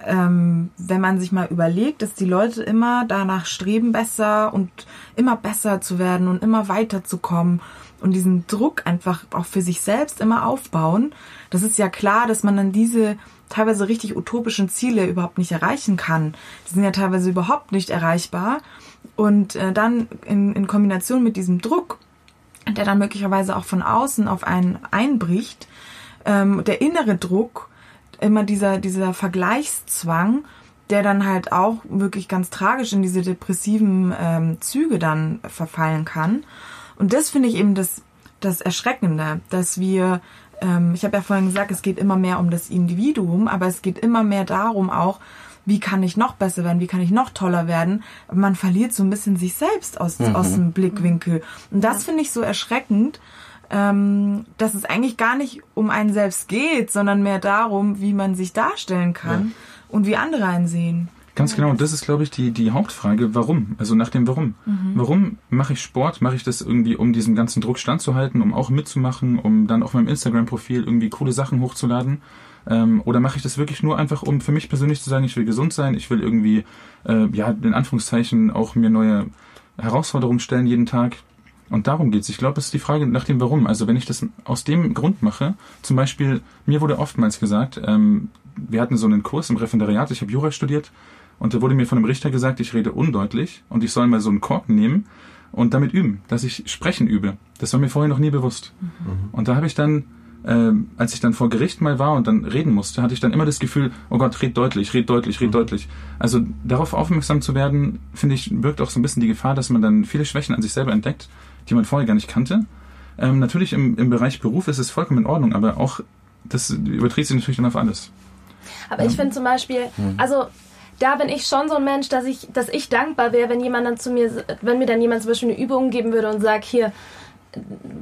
ähm, wenn man sich mal überlegt, dass die Leute immer danach streben, besser und immer besser zu werden und immer weiterzukommen und diesen Druck einfach auch für sich selbst immer aufbauen, das ist ja klar, dass man dann diese teilweise richtig utopischen Ziele überhaupt nicht erreichen kann. Die sind ja teilweise überhaupt nicht erreichbar. Und äh, dann in, in Kombination mit diesem Druck, der dann möglicherweise auch von außen auf einen einbricht, ähm, der innere Druck, immer dieser, dieser Vergleichszwang, der dann halt auch wirklich ganz tragisch in diese depressiven ähm, Züge dann verfallen kann. Und das finde ich eben das das Erschreckende, dass wir, ähm, ich habe ja vorhin gesagt, es geht immer mehr um das Individuum, aber es geht immer mehr darum auch, wie kann ich noch besser werden, wie kann ich noch toller werden. Man verliert so ein bisschen sich selbst aus, mhm. aus dem Blickwinkel. Und das finde ich so erschreckend, ähm, dass es eigentlich gar nicht um einen selbst geht, sondern mehr darum, wie man sich darstellen kann ja. und wie andere einen sehen. Ganz genau, und das ist, glaube ich, die, die Hauptfrage, warum? Also nach dem Warum. Mhm. Warum mache ich Sport? Mache ich das irgendwie, um diesem ganzen Druck standzuhalten, um auch mitzumachen, um dann auf meinem Instagram-Profil irgendwie coole Sachen hochzuladen? Ähm, oder mache ich das wirklich nur einfach, um für mich persönlich zu sagen, ich will gesund sein, ich will irgendwie, äh, ja, in Anführungszeichen auch mir neue Herausforderungen stellen jeden Tag? Und darum geht's. Ich glaube, es ist die Frage nach dem Warum. Also wenn ich das aus dem Grund mache, zum Beispiel, mir wurde oftmals gesagt, ähm, wir hatten so einen Kurs im Referendariat, ich habe Jura studiert, und da wurde mir von einem Richter gesagt, ich rede undeutlich und ich soll mal so einen Korken nehmen und damit üben, dass ich sprechen übe. Das war mir vorher noch nie bewusst. Mhm. Und da habe ich dann, äh, als ich dann vor Gericht mal war und dann reden musste, hatte ich dann immer das Gefühl, oh Gott, red deutlich, red deutlich, red mhm. deutlich. Also darauf aufmerksam zu werden, finde ich, birgt auch so ein bisschen die Gefahr, dass man dann viele Schwächen an sich selber entdeckt, die man vorher gar nicht kannte. Ähm, natürlich im, im Bereich Beruf ist es vollkommen in Ordnung, aber auch das überträgt sich natürlich dann auf alles. Aber ich finde zum Beispiel, mhm. also da bin ich schon so ein Mensch, dass ich, dass ich dankbar wäre, wenn jemand dann zu mir, wenn mir dann jemand zum Beispiel eine Übung geben würde und sagt, hier,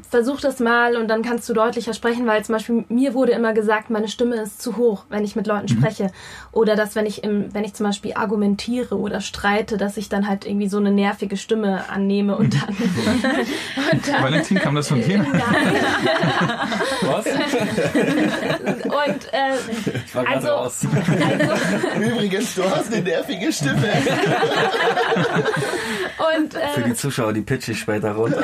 versuch das mal und dann kannst du deutlicher sprechen, weil zum Beispiel mir wurde immer gesagt, meine Stimme ist zu hoch, wenn ich mit Leuten mhm. spreche. Oder dass wenn ich im, wenn ich zum Beispiel argumentiere oder streite, dass ich dann halt irgendwie so eine nervige Stimme annehme und dann. und dann Valentin kam das von dir? Nein. Was? und äh, ich war also, raus. also Übrigens, du hast eine nervige Stimme. und äh, für die Zuschauer, die pitch ich später runter.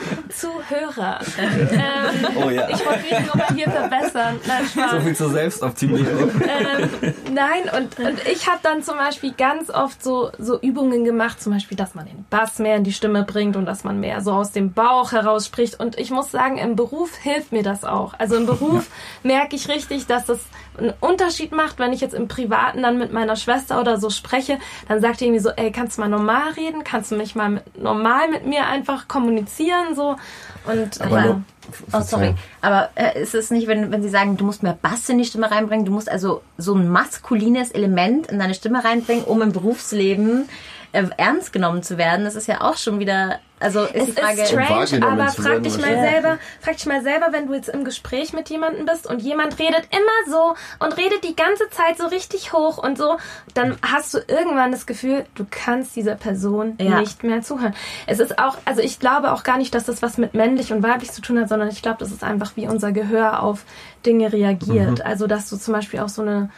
Zuhörer. Ähm, oh ja. Ich wollte mich nur mal hier verbessern. Nein, so viel zur Selbstoptimierung. Ähm, nein, und, und ich habe dann zum Beispiel ganz oft so, so Übungen gemacht, zum Beispiel, dass man den Bass mehr in die Stimme bringt und dass man mehr so aus dem Bauch heraus spricht. Und ich muss sagen, im Beruf hilft mir das auch. Also im Beruf merke ich richtig, dass das einen Unterschied macht, wenn ich jetzt im Privaten dann mit meiner Schwester oder so spreche, dann sagt die irgendwie so, ey, kannst du mal normal reden? Kannst du mich mal mit, normal mit mir einfach kommunizieren? So. Und Aber ja. Oh, sorry. Aber äh, ist es nicht, wenn, wenn Sie sagen, du musst mehr Bass in die Stimme reinbringen, du musst also so ein maskulines Element in deine Stimme reinbringen, um im Berufsleben äh, ernst genommen zu werden, das ist ja auch schon wieder, also ist es die Frage, ist strange, aber frag dich mal selber, frag dich mal selber, wenn du jetzt im Gespräch mit jemandem bist und jemand redet immer so und redet die ganze Zeit so richtig hoch und so, dann hast du irgendwann das Gefühl, du kannst dieser Person ja. nicht mehr zuhören. Es ist auch, also ich glaube auch gar nicht, dass das was mit männlich und weiblich zu tun hat, sondern ich glaube, das ist einfach wie unser Gehör auf Dinge reagiert. Mhm. Also dass du zum Beispiel auch so eine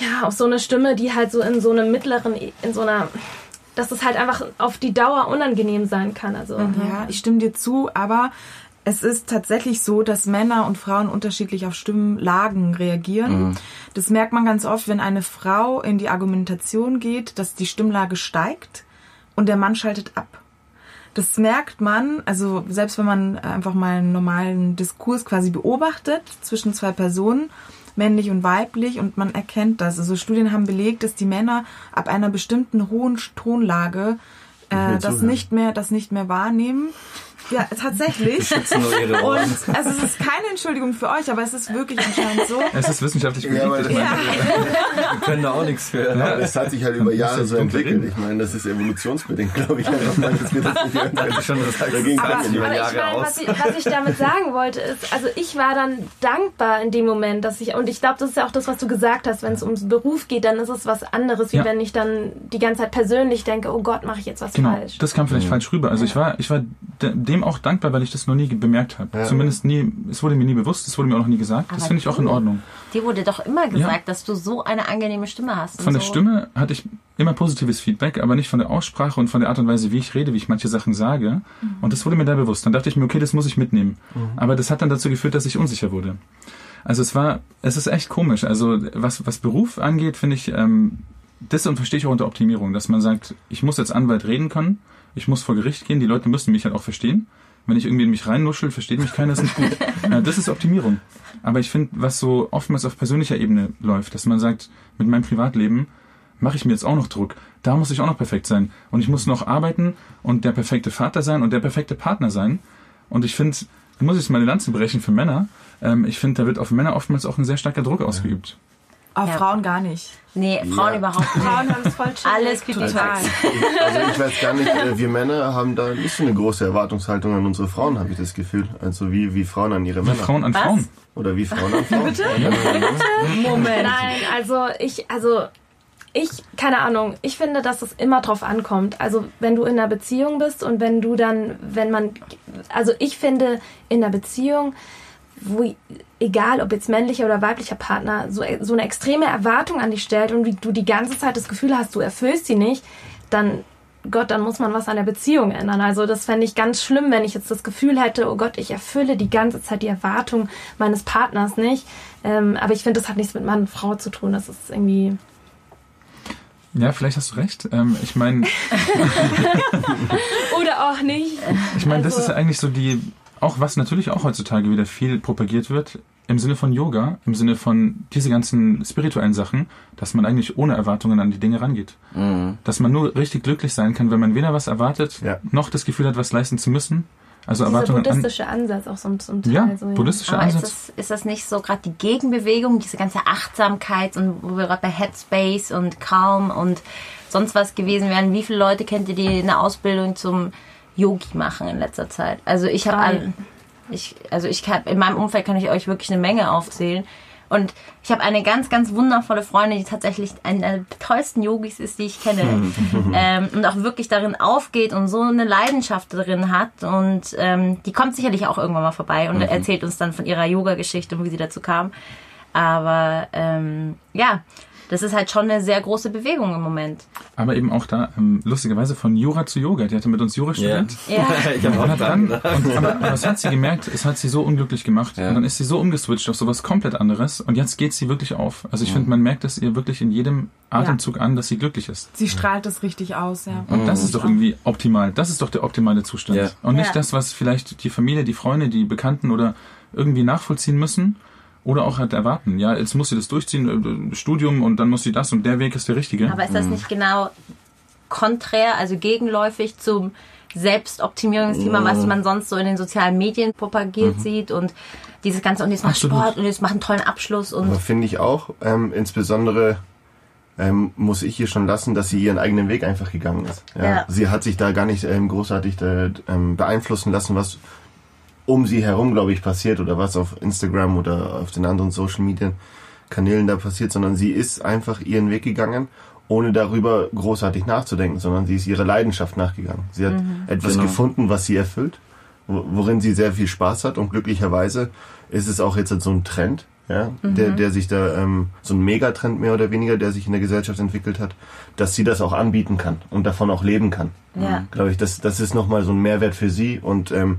ja, auf so eine Stimme, die halt so in so einem mittleren, in so einer, dass es halt einfach auf die Dauer unangenehm sein kann. Also, mhm. ja, ich stimme dir zu, aber es ist tatsächlich so, dass Männer und Frauen unterschiedlich auf Stimmlagen reagieren. Mhm. Das merkt man ganz oft, wenn eine Frau in die Argumentation geht, dass die Stimmlage steigt und der Mann schaltet ab. Das merkt man, also selbst wenn man einfach mal einen normalen Diskurs quasi beobachtet zwischen zwei Personen männlich und weiblich und man erkennt das. Also Studien haben belegt, dass die Männer ab einer bestimmten hohen Tonlage äh, das nicht mehr, das nicht mehr wahrnehmen ja, tatsächlich. Und also es ist keine Entschuldigung für euch, aber es ist wirklich anscheinend so. Es ist wissenschaftlich belegt. Ja, ja. Wir können da auch nichts für. Ja, das hat sich halt über Jahre so entwickelt. Ich meine, das ist evolutionsbedingt, glaube ich. Einfach mal, dass wir das nicht schon das aber, aber über Jahre ich meine, aus. Was ich, was ich damit sagen wollte, ist, also ich war dann dankbar in dem Moment, dass ich, und ich glaube, das ist ja auch das, was du gesagt hast, wenn es ums Beruf geht, dann ist es was anderes, wie ja. wenn ich dann die ganze Zeit persönlich denke, oh Gott, mache ich jetzt was genau, falsch. Das kam vielleicht mhm. falsch rüber. Also ich war, ich war dem auch dankbar, weil ich das noch nie bemerkt habe. Ja. Zumindest nie, es wurde mir nie bewusst, es wurde mir auch noch nie gesagt. Aber das finde ich auch in Ordnung. Dir wurde doch immer gesagt, ja. dass du so eine angenehme Stimme hast. Von der so. Stimme hatte ich immer positives Feedback, aber nicht von der Aussprache und von der Art und Weise, wie ich rede, wie ich manche Sachen sage. Mhm. Und das wurde mir da bewusst. Dann dachte ich mir, okay, das muss ich mitnehmen. Mhm. Aber das hat dann dazu geführt, dass ich unsicher wurde. Also es war, es ist echt komisch. Also was, was Beruf angeht, finde ich, ähm, das und verstehe ich auch unter Optimierung, dass man sagt, ich muss als Anwalt reden können, ich muss vor Gericht gehen, die Leute müssen mich halt auch verstehen. Wenn ich irgendwie in mich reinnuschel, versteht mich keiner, ist nicht gut. Ja, das ist Optimierung. Aber ich finde, was so oftmals auf persönlicher Ebene läuft, dass man sagt, mit meinem Privatleben mache ich mir jetzt auch noch Druck. Da muss ich auch noch perfekt sein. Und ich muss noch arbeiten und der perfekte Vater sein und der perfekte Partner sein. Und ich finde, da muss ich jetzt mal eine Lanze brechen für Männer. Ähm, ich finde, da wird auf Männer oftmals auch ein sehr starker Druck ausgeübt. Auf Ja. Frauen gar nicht. Nee, Frauen Ja. überhaupt nicht. Frauen haben es voll chill. Alles Total. Also ich weiß gar nicht, äh, wir Männer haben da nicht so eine große Erwartungshaltung an unsere Frauen, habe ich das Gefühl. Also wie, wie Frauen an ihre Wie Männer. Frauen an Was? Frauen. Oder wie Frauen an Frauen. Moment. Nein, also ich, also ich, keine Ahnung, ich finde, dass es immer drauf ankommt. Also wenn du in einer Beziehung bist und wenn du dann, wenn man, also ich finde in einer Beziehung, wo egal ob jetzt männlicher oder weiblicher Partner so, so eine extreme Erwartung an dich stellt und wie du die ganze Zeit das Gefühl hast, du erfüllst sie nicht, dann Gott, dann muss man was an der Beziehung ändern. Also das fände ich ganz schlimm, wenn ich jetzt das Gefühl hätte, oh Gott, ich erfülle die ganze Zeit die Erwartung meines Partners nicht. Ähm, aber ich finde, das hat nichts mit Mann und Frau zu tun. Das ist irgendwie. Ja, vielleicht hast du recht. Ähm, ich meine, Oder auch nicht. ich meine, das Also- ist ja eigentlich so die, auch was natürlich auch heutzutage wieder viel propagiert wird, im Sinne von Yoga, im Sinne von diese ganzen spirituellen Sachen, dass man eigentlich ohne Erwartungen an die Dinge rangeht. Mhm. Dass man nur richtig glücklich sein kann, wenn man weder was erwartet, Ja. noch das Gefühl hat, was leisten zu müssen. Also Dieser Erwartungen an. buddhistische Ansatz auch so zum Teil. Ja, so, buddhistischer Aber ist Ansatz. das, ist das nicht so gerade die Gegenbewegung, diese ganze Achtsamkeit und wo wir gerade bei Headspace und Calm und sonst was gewesen wären? Wie viele Leute kennt ihr, die eine Ausbildung zum Yogi machen in letzter Zeit? Also ich habe an, ich, also ich hab, in meinem Umfeld kann ich euch wirklich eine Menge aufzählen. Und ich habe eine ganz, ganz wundervolle Freundin, die tatsächlich eine der tollsten Yogis ist, die ich kenne. ähm, und auch wirklich darin aufgeht und so eine Leidenschaft drin hat. Und ähm, die kommt sicherlich auch irgendwann mal vorbei und erzählt uns dann von ihrer Yoga-Geschichte und wie sie dazu kam. Aber ähm, ja, das ist halt schon eine sehr große Bewegung im Moment. Aber eben auch da, ähm, lustigerweise von Jura zu Yoga. Die hatte mit uns Jura Ja. studiert. Ja. ich habe auch dran. und, aber, aber was hat sie gemerkt? Es hat sie so unglücklich gemacht. Ja. Und dann ist sie so umgeswitcht auf sowas komplett anderes. Und jetzt geht sie wirklich auf. Also ich finde, man merkt es ihr wirklich in jedem Atemzug an, dass sie glücklich ist. Sie strahlt es richtig aus, ja. Und das ist doch irgendwie optimal. Das ist doch der optimale Zustand. Ja. Und nicht Ja. das, was vielleicht die Familie, die Freunde, die Bekannten oder irgendwie nachvollziehen müssen. Oder auch halt erwarten. Ja, jetzt muss sie das durchziehen, äh, Studium und dann muss sie das und der Weg ist der richtige. Aber ist das nicht genau konträr, also gegenläufig zum Selbstoptimierungsthema, was man sonst so in den sozialen Medien propagiert sieht und dieses ganze und jetzt mach Absolut. Sport und jetzt mach einen tollen Abschluss und finde ich auch, ähm, insbesondere ähm, muss ich hier schon lassen, dass sie ihren eigenen Weg einfach gegangen ist. Ja. Ja. Sie hat sich da gar nicht ähm, großartig da, ähm, beeinflussen lassen, was um sie herum, glaube ich, passiert oder was auf Instagram oder auf den anderen Social Media Kanälen da passiert, sondern sie ist einfach ihren Weg gegangen, ohne darüber großartig nachzudenken, sondern sie ist ihrer Leidenschaft nachgegangen. Sie hat etwas Genau. gefunden, was sie erfüllt, wo- worin sie sehr viel Spaß hat und glücklicherweise ist es auch jetzt so ein Trend, ja, der, der sich da, ähm, so ein Megatrend mehr oder weniger, der sich in der Gesellschaft entwickelt hat, dass sie das auch anbieten kann und davon auch leben kann. Ja. Glaube ich, das, das ist nochmal so ein Mehrwert für sie und ähm,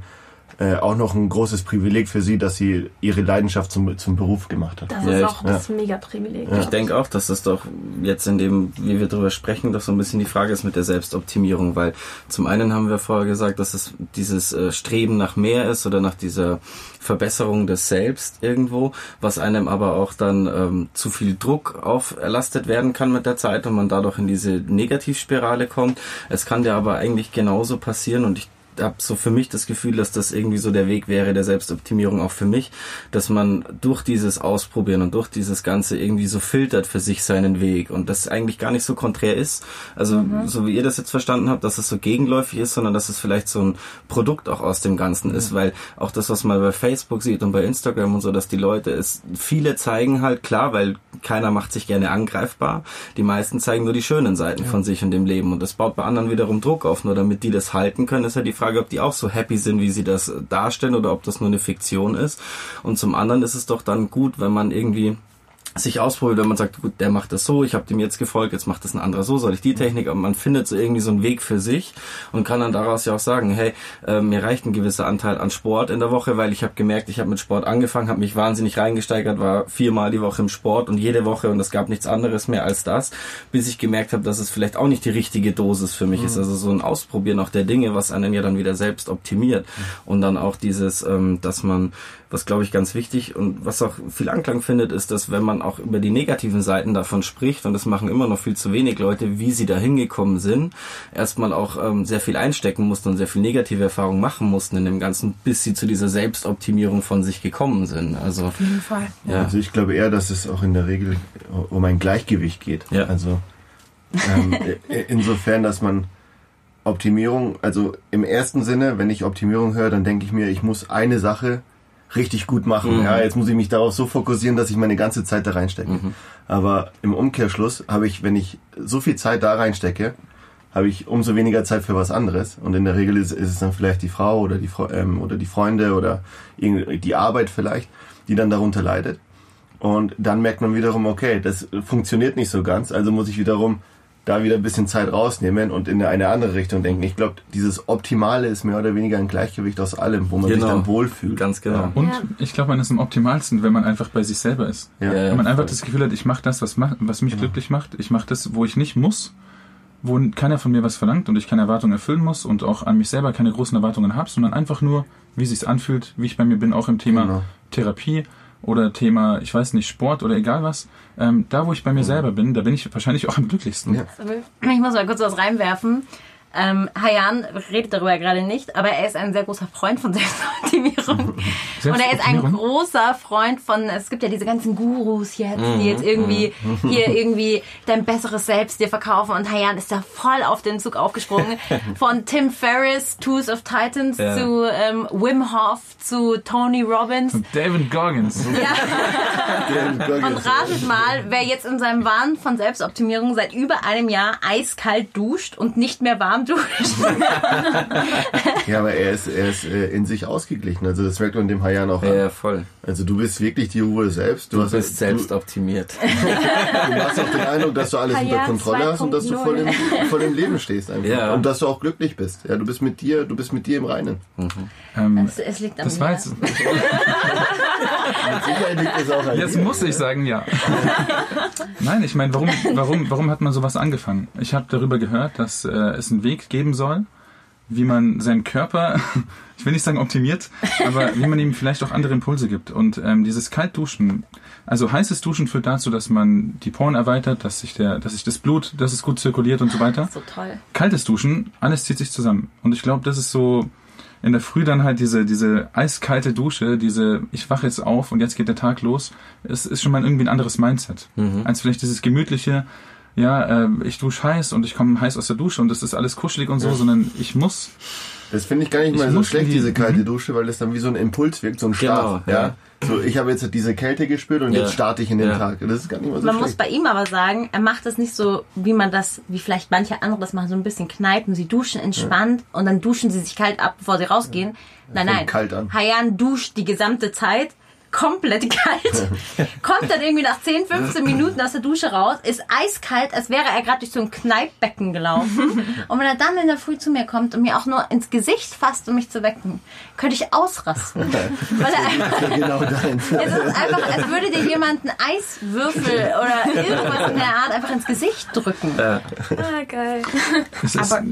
äh, auch noch ein großes Privileg für sie, dass sie ihre Leidenschaft zum, zum Beruf gemacht hat. Das Ja, ist ich- auch das Mega-Privileg. Ich denke auch, dass das doch jetzt in dem, wie wir drüber sprechen, doch so ein bisschen die Frage ist mit der Selbstoptimierung, weil zum einen haben wir vorher gesagt, dass es dieses äh, Streben nach mehr ist oder nach dieser Verbesserung des Selbst irgendwo, was einem aber auch dann ähm, zu viel Druck auferlastet werden kann mit der Zeit und man dadurch in diese Negativspirale kommt. Es kann dir aber eigentlich genauso passieren und ich habe so für mich das Gefühl, dass das irgendwie so der Weg wäre der Selbstoptimierung auch für mich, dass man durch dieses Ausprobieren und durch dieses Ganze irgendwie so filtert für sich seinen Weg und das eigentlich gar nicht so konträr ist. Also so wie ihr das jetzt verstanden habt, dass es so gegenläufig ist, sondern dass es vielleicht so ein Produkt auch aus dem Ganzen ist, weil auch das, was man bei Facebook sieht und bei Instagram und so, dass die Leute es, viele zeigen halt klar, weil keiner macht sich gerne angreifbar. Die meisten zeigen nur die schönen Seiten von sich und dem Leben und das baut bei anderen wiederum Druck auf. Nur damit die das halten können, ist ja die Frage, ob die auch so happy sind, wie sie das darstellen oder ob das nur eine Fiktion ist. Und zum anderen ist es doch dann gut, wenn man irgendwie sich ausprobiert, wenn man sagt, gut, der macht das so, ich habe dem jetzt gefolgt, jetzt macht das ein anderer so, soll ich die Technik, aber man findet so irgendwie so einen Weg für sich und kann dann daraus ja auch sagen, hey, äh, mir reicht ein gewisser Anteil an Sport in der Woche, weil ich habe gemerkt, ich habe mit Sport angefangen, habe mich wahnsinnig reingesteigert, war viermal die Woche im Sport und jede Woche und es gab nichts anderes mehr als das, bis ich gemerkt habe, dass es vielleicht auch nicht die richtige Dosis für mich ist, also so ein Ausprobieren auch der Dinge, was einen ja dann wieder selbst optimiert. Und dann auch dieses, ähm, dass man was glaube ich ganz wichtig und was auch viel Anklang findet, ist, dass wenn man man auch über die negativen Seiten davon spricht, und das machen immer noch viel zu wenig Leute, wie sie da hingekommen sind, erstmal auch ähm, sehr viel einstecken mussten und sehr viel negative Erfahrungen machen mussten in dem Ganzen, bis sie zu dieser Selbstoptimierung von sich gekommen sind. Also Auf jeden Fall. ja, Also ich glaube eher, dass es auch in der Regel um ein Gleichgewicht geht. Ja. Also ähm, insofern, dass man Optimierung, also im ersten Sinne, wenn ich Optimierung höre, dann denke ich mir, ich muss eine Sache richtig gut machen. Mhm. Ja, jetzt muss ich mich darauf so fokussieren, dass ich meine ganze Zeit da reinstecke. Mhm. Aber im Umkehrschluss habe ich, wenn ich so viel Zeit da reinstecke, habe ich umso weniger Zeit für was anderes. Und in der Regel ist, ist es dann vielleicht die Frau oder die, ähm, oder die Freunde oder die Arbeit vielleicht, die dann darunter leidet. Und dann merkt man wiederum, okay, das funktioniert nicht so ganz, also muss ich wiederum da wieder ein bisschen Zeit rausnehmen und in eine andere Richtung denken. Ich glaube, dieses Optimale ist mehr oder weniger ein Gleichgewicht aus allem, wo man sich Genau. dann wohlfühlt. Ganz genau. Ja. Und Ja. ich glaube, man ist am optimalsten, wenn man einfach bei sich selber ist. Ja. Ja, Wenn man einfach voll. das Gefühl hat, ich mache das, was, was mich glücklich macht. Ich mache das, wo ich nicht muss, wo keiner von mir was verlangt und ich keine Erwartungen erfüllen muss und auch an mich selber keine großen Erwartungen habe, sondern einfach nur, wie sich's anfühlt, wie ich bei mir bin, auch im Thema Genau. Therapie oder Thema, ich weiß nicht, Sport oder egal was. Ähm, da, wo ich bei mir selber bin, da bin ich wahrscheinlich auch am glücklichsten. Ja. Ich muss mal kurz was reinwerfen. Ähm, Hayan redet darüber gerade nicht, aber er ist ein sehr großer Freund von Selbstoptimierung. Und er ist ein Selbstoptimierung? großer Freund von, es gibt ja diese ganzen Gurus jetzt, Mhm. die jetzt irgendwie hier irgendwie dein besseres Selbst dir verkaufen und Hayan ist da voll auf den Zug aufgesprungen. Von Tim Ferriss, Tools of Titans Ja. zu ähm, Wim Hof zu Tony Robbins. Und David Goggins. Und ratet mal, wer jetzt in seinem Wahn von Selbstoptimierung seit über einem Jahr eiskalt duscht und nicht mehr warm duscht. Ja, aber er ist, er ist äh, in sich ausgeglichen. Also das merkt man dem Hayan auch Ja, an. ja, voll. Also du bist wirklich die Ruhe selbst. Du hast, bist selbst optimiert. Du, du hast auch den Eindruck, dass du alles unter Hayan Kontrolle hast und dass du 2.0. voll im, voll im Leben stehst einfach. Ja. Und dass du auch glücklich bist. Ja, du bist mit dir, du bist mit dir im Reinen. Ähm, Es, es liegt an das mir. jetzt, Mit Sicherheit liegt es auch an Jetzt dir. muss ich sagen, ja. Nein, ich meine, warum, warum, warum hat man sowas angefangen? Ich habe darüber gehört, dass äh, es einen Weg geben soll, wie man seinen Körper, ich will nicht sagen optimiert, aber wie man ihm vielleicht auch andere Impulse gibt. Und ähm, dieses Kaltduschen, also heißes Duschen führt dazu, dass man die Poren erweitert, dass sich der, dass sich das Blut, dass es gut zirkuliert und so weiter. So toll. Kaltes Duschen, alles zieht sich zusammen. Und ich glaube, das ist so in der Früh dann halt diese, diese eiskalte Dusche, diese, ich wache jetzt auf und jetzt geht der Tag los, es ist schon mal irgendwie ein anderes Mindset. Als vielleicht dieses gemütliche, ja, äh, ich dusche heiß und ich komme heiß aus der Dusche und das ist alles kuschelig und so, sondern ich muss, Das finde ich gar nicht Ich mal so muss schlecht, die- diese kalte Mhm. Dusche, weil das dann wie so ein Impuls wirkt, so ein Start. Genau, ja. ja. So, ich habe jetzt diese Kälte gespürt und Ja. jetzt starte ich in den Ja. Tag. Das ist gar nicht mal so Man muss schlecht. bei ihm aber sagen, er macht das nicht so, wie man das, wie vielleicht manche andere das machen, so ein bisschen kneipen. Sie duschen entspannt und dann duschen sie sich kalt ab, bevor sie rausgehen. Nein, nein. kalt an. Hayan duscht die gesamte Zeit komplett kalt, kommt dann irgendwie nach 10, 15 Minuten aus der Dusche raus, ist eiskalt, als wäre er gerade durch so ein Kneippbecken gelaufen. Und wenn er dann in der Früh zu mir kommt und mir auch nur ins Gesicht fasst, um mich zu wecken, könnte ich ausrasten. Weil er einfach genau deins. es ist einfach, als würde dir jemand einen Eiswürfel oder irgendwas in der Art einfach ins Gesicht drücken. Ah, geil. Aber,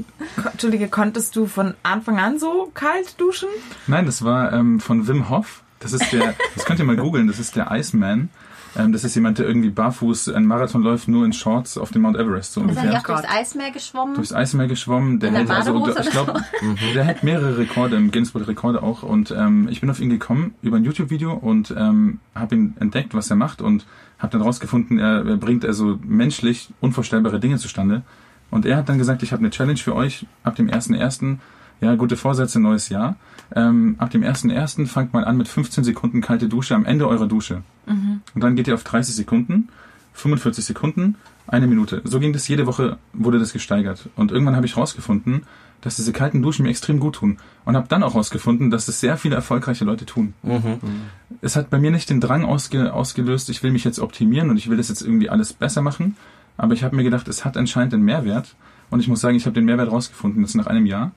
Entschuldige, konntest du von Anfang an so kalt duschen? nein, das war ähm, von Wim Hof, das ist der, das könnt ihr mal googeln, das ist der Iceman. Ähm, das ist jemand, der irgendwie barfuß einen Marathon läuft, nur in Shorts auf dem Mount Everest, so Ist er ungefähr. auch durchs Eismeer geschwommen? durchs Eismeer geschwommen. Der hält also, ich glaube, der hat mehrere Rekorde im Guinness Rekorde auch. Und ähm, ich bin auf ihn gekommen über ein YouTube-Video und ähm, habe ihn entdeckt, was er macht und habe dann rausgefunden, er, er bringt also menschlich unvorstellbare Dinge zustande. Und er hat dann gesagt, ich habe eine Challenge für euch ab dem 1.1. Ja, gute Vorsätze, neues Jahr. Ähm, ab dem 1.1. fangt mal an mit 15 Sekunden kalte Dusche am Ende eurer Dusche. Und dann geht ihr auf 30 Sekunden, 45 Sekunden, eine Minute. So ging das jede Woche, wurde das gesteigert. Und irgendwann habe ich rausgefunden, dass diese kalten Duschen mir extrem gut tun. Und habe dann auch rausgefunden, dass es sehr viele erfolgreiche Leute tun. Es hat bei mir nicht den Drang ausge, ausgelöst, ich will mich jetzt optimieren und ich will das jetzt irgendwie alles besser machen. Aber ich habe mir gedacht, es hat anscheinend einen Mehrwert. Und ich muss sagen, ich habe den Mehrwert rausgefunden, jetzt nach einem Jahr.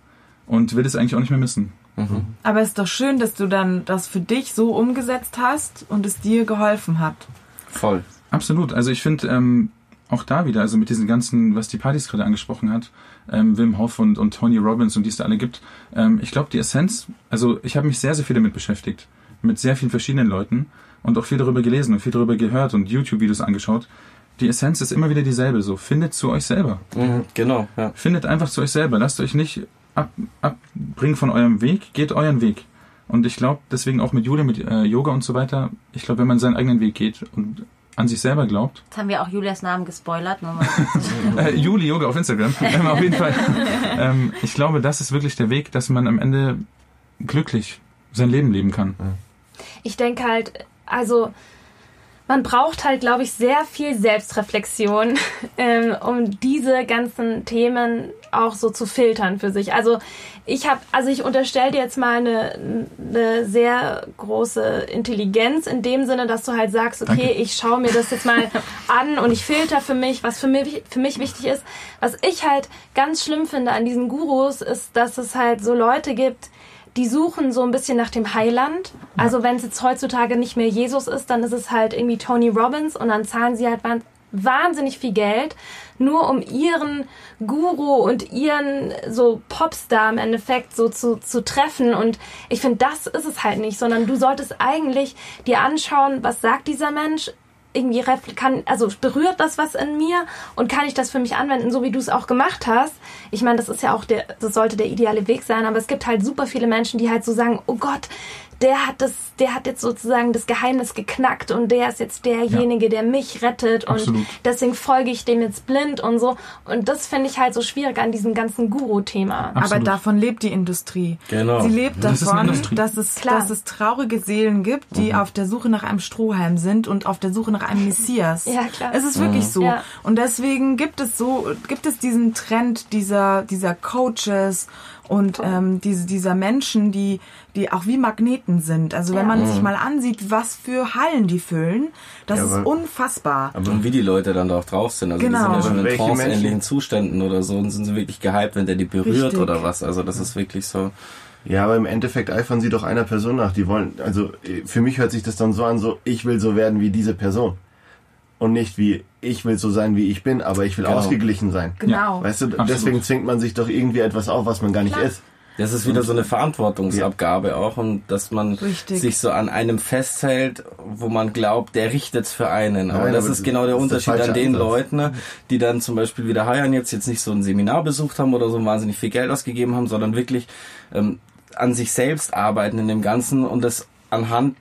Und will das eigentlich auch nicht mehr missen. Aber es ist doch schön, dass du dann das für dich so umgesetzt hast und es dir geholfen hat. Voll. Absolut. Also ich finde ähm, auch da wieder, also mit diesen ganzen, was die Partys gerade angesprochen hat, ähm, Wim Hof und, und Tony Robbins und die es da alle gibt, ähm, ich glaube die Essenz, also ich habe mich sehr, sehr viel damit beschäftigt. mit sehr vielen verschiedenen Leuten und auch viel darüber gelesen und viel darüber gehört und YouTube-Videos angeschaut. Die Essenz ist immer wieder dieselbe. So, findet zu euch selber. Mhm, genau, ja. Findet einfach zu euch selber. Lasst euch nicht ab, abbringen von eurem Weg. Geht euren Weg. Und ich glaube, deswegen auch mit Julia, mit äh, Yoga und so weiter, ich glaube, wenn man seinen eigenen Weg geht und an sich selber glaubt. Jetzt haben wir auch Julias Namen gespoilert. Äh, Juli Yoga auf Instagram. Ähm, auf jeden Fall. Ähm, ich glaube, das ist wirklich der Weg, dass man am Ende glücklich sein Leben leben kann. Ich denke halt, also man braucht halt, glaube ich, sehr viel Selbstreflexion, ähm, um diese ganzen Themen auch so zu filtern für sich. Also ich habe, also ich unterstelle dir jetzt mal eine, eine sehr große Intelligenz in dem Sinne, dass du halt sagst, okay, Danke. ich schaue mir das jetzt mal an und ich filter für mich, was für mich, für mich wichtig ist. Was ich halt ganz schlimm finde an diesen Gurus, ist, dass es halt so Leute gibt, die suchen so ein bisschen nach dem Heiland. Also wenn es jetzt heutzutage nicht mehr Jesus ist, dann ist es halt irgendwie Tony Robbins und dann zahlen sie halt wahn- wahnsinnig viel Geld, nur um ihren Guru und ihren so Popstar im Endeffekt so zu, zu treffen. Und ich finde, das ist es halt nicht, sondern du solltest eigentlich dir anschauen, was sagt dieser Mensch, irgendwie kann, also berührt das was in mir und kann ich das für mich anwenden, so wie du es auch gemacht hast. Ich meine, das ist ja auch der, das sollte der ideale Weg sein, aber es gibt halt super viele Menschen, die halt so sagen, oh Gott, der hat das, der hat jetzt sozusagen das Geheimnis geknackt und der ist jetzt derjenige, der mich rettet und Absolut. deswegen folge ich dem jetzt blind und so. Und das finde ich halt so schwierig an diesem ganzen Guru-Thema. Aber davon lebt die Industrie. Genau. Sie lebt Das davon, dass es, Klar. dass es traurige Seelen gibt, die auf der Suche nach einem Strohhalm sind und auf der Suche nach einem Messias. Ja, klar. Es ist wirklich so. Ja. Und deswegen gibt es so, gibt es diesen Trend dieser, dieser Coaches und ähm, diese, dieser Menschen, die, die auch wie Magneten sind. Also wenn Ja. man sich mal ansieht, was für Hallen die füllen, das Ja, ist aber- unfassbar. Aber wie die Leute dann da auch drauf sind. Also Genau. die sind ja schon in tranceähnlichen? Zuständen oder so und sind sie wirklich gehypt, wenn der die berührt Richtig. oder was. Also das ist wirklich so. Ja, aber im Endeffekt eifern sie doch einer Person nach. Die wollen, also äh, für mich hört sich das dann so an, so ich will so werden wie diese Person. Und nicht wie ich will so sein, wie ich bin, aber ich will Genau. ausgeglichen sein. Genau. Weißt du, Absolut. deswegen zwingt man sich doch irgendwie etwas auf, was man gar nicht ist. Das ist wieder so eine Verantwortungsabgabe auch und dass man Richtig. sich so an einem festhält, wo man glaubt, der richtet's für einen. Aber Nein, das aber ist genau der Unterschied an den Ansatz. Leuten, ne, die dann zum Beispiel wie der Hayan jetzt jetzt nicht so ein Seminar besucht haben oder so wahnsinnig viel Geld ausgegeben haben, sondern wirklich ähm, an sich selbst arbeiten in dem Ganzen und das anhand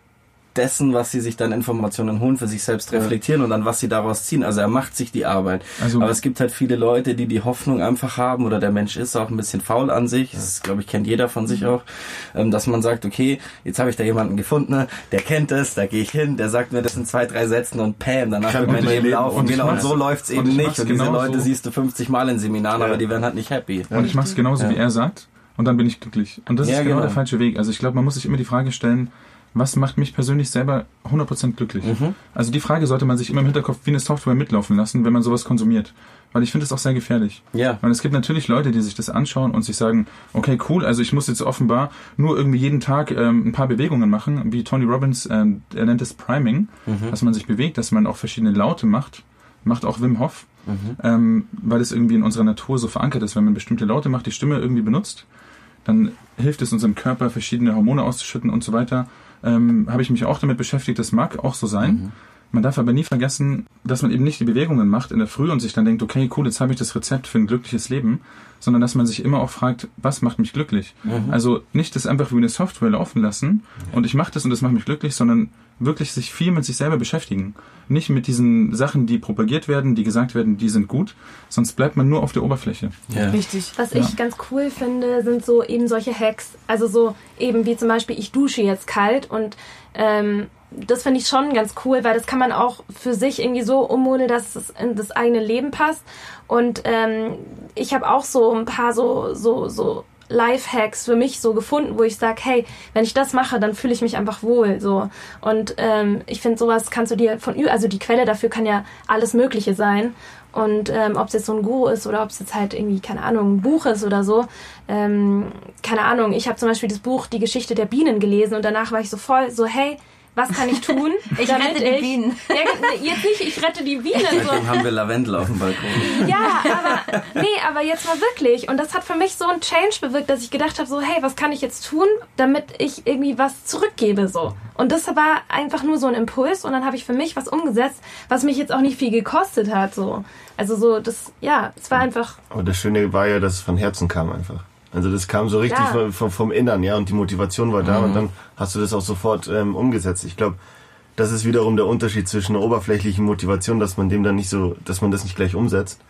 dessen, was sie sich dann Informationen holen, für sich selbst reflektieren und dann was sie daraus ziehen. Also er macht sich die Arbeit. Also- Aber es gibt halt viele Leute, die die Hoffnung einfach haben oder der Mensch ist auch ein bisschen faul an sich. Das, glaube ich, kennt jeder von sich auch, ähm, dass man sagt, okay, jetzt habe ich da jemanden gefunden, der kennt es, da gehe ich hin, der sagt mir das in zwei, drei Sätzen und pam, danach wird mein Leben laufen. Und genau, und so läuft's eben ich nicht. Und diese genauso. Leute siehst du 50 Mal in Seminaren, Ja. aber die werden halt nicht happy. Und ich mache es genauso, wie er sagt. Und dann bin ich glücklich. Und das Ja, ist genau, genau. der falsche Weg. Also ich glaube, man muss sich immer die Frage stellen, was macht mich persönlich selber 100% glücklich? Mhm. Also die Frage sollte man sich immer im Hinterkopf wie eine Software mitlaufen lassen, wenn man sowas konsumiert. Weil ich finde es auch sehr gefährlich. Ja. Weil es gibt natürlich Leute, die sich das anschauen und sich sagen, okay, cool, also ich muss jetzt offenbar nur irgendwie jeden Tag ähm, ein paar Bewegungen machen, wie Tony Robbins, ähm, er nennt es Priming, dass man sich bewegt, dass man auch verschiedene Laute macht, macht auch Wim Hof, ähm, weil es irgendwie in unserer Natur so verankert ist, wenn man bestimmte Laute macht, die Stimme irgendwie benutzt, dann hilft es unserem Körper, verschiedene Hormone auszuschütten und so weiter. Ähm, Habe ich mich auch damit beschäftigt, das mag auch so sein. Man darf aber nie vergessen, dass man eben nicht die Bewegungen macht in der Früh und sich dann denkt, okay, cool, jetzt habe ich das Rezept für ein glückliches Leben, sondern dass man sich immer auch fragt, was macht mich glücklich? Also nicht das einfach wie eine Software laufen lassen und ich mache das und das macht mich glücklich, sondern wirklich sich viel mit sich selber beschäftigen. Nicht mit diesen Sachen, die propagiert werden, die gesagt werden, die sind gut, sonst bleibt man nur auf der Oberfläche. Ja. Richtig. Was ich ganz cool finde, sind so eben solche Hacks. Also so eben wie zum Beispiel, ich dusche jetzt kalt und ähm, das finde ich schon ganz cool, weil das kann man auch für sich irgendwie so ummodeln, dass es in das eigene Leben passt. Und ähm, ich habe auch so ein paar so, so, so Lifehacks für mich so gefunden, wo ich sage, hey, wenn ich das mache, dann fühle ich mich einfach wohl. So. Und ähm, ich finde, sowas kannst du dir von also die Quelle dafür kann ja alles Mögliche sein. Und ähm, ob es jetzt so ein Guru ist oder ob es jetzt halt irgendwie, keine Ahnung, ein Buch ist oder so. Ähm, keine Ahnung, ich habe zum Beispiel das Buch Die Geschichte der Bienen gelesen und danach war ich so voll so, hey, was kann ich tun? Ich rette die Bienen. Ja, jetzt nicht, ich rette die Bienen. So. Dann haben wir Lavendel auf dem Balkon. Ja, aber nee, aber jetzt mal wirklich. Und das hat für mich so ein Change bewirkt, dass ich gedacht habe, so hey, was kann ich jetzt tun, damit ich irgendwie was zurückgebe so. Und das war einfach nur so ein Impuls und dann habe ich für mich was umgesetzt, was mich jetzt auch nicht viel gekostet hat so. Also so das ja, es war einfach. Aber das Schöne war ja, dass es von Herzen kam einfach. Also das kam so richtig Ja. vom, vom, Innern, ja, und die Motivation war da und dann hast du das auch sofort ähm, umgesetzt. Ich glaube, das ist wiederum der Unterschied zwischen einer oberflächlichen Motivation, dass man dem dann nicht so, dass man das nicht gleich umsetzt,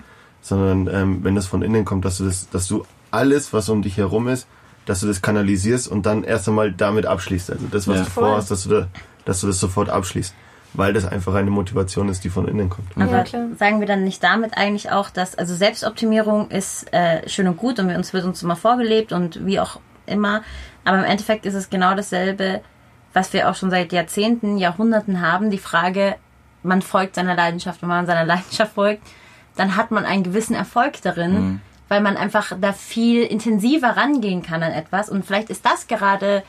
sondern ähm, wenn das von innen kommt, dass du das, dass du alles, was um dich herum ist, dass du das kanalisierst und dann erst einmal damit abschließt. Also das, was Ja. du vorhast, dass du da, dass du das sofort abschließt. Weil das einfach eine Motivation ist, die von innen kommt. Aber Ja, klar. sagen wir dann nicht damit eigentlich auch, dass also Selbstoptimierung ist äh, schön und gut und wir- uns wird uns immer vorgelebt und wie auch immer. Aber im Endeffekt ist es genau dasselbe, was wir auch schon seit Jahrzehnten, Jahrhunderten haben. Die Frage, man folgt seiner Leidenschaft. Wenn man seiner Leidenschaft folgt, dann hat man einen gewissen Erfolg darin, weil man einfach da viel intensiver rangehen kann an etwas. Und vielleicht ist das gerade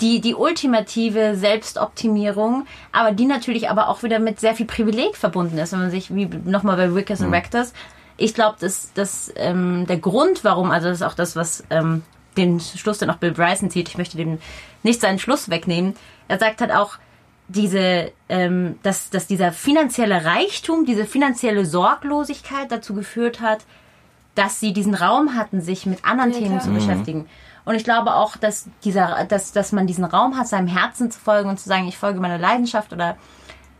die, die ultimative Selbstoptimierung, aber die natürlich aber auch wieder mit sehr viel Privileg verbunden ist, wenn man sich, wie nochmal bei Wickers und Rectors, ich glaube, dass, dass ähm, der Grund, warum, also das ist auch das, was ähm, den Schluss dann auch Bill Bryson zieht, ich möchte dem nicht seinen Schluss wegnehmen, er sagt halt auch, diese, ähm, dass, dass dieser finanzielle Reichtum, diese finanzielle Sorglosigkeit dazu geführt hat, dass sie diesen Raum hatten, sich mit anderen Ja, Themen klar. zu beschäftigen. Und ich glaube auch, dass dieser, dass, dass man diesen Raum hat, seinem Herzen zu folgen und zu sagen, ich folge meiner Leidenschaft oder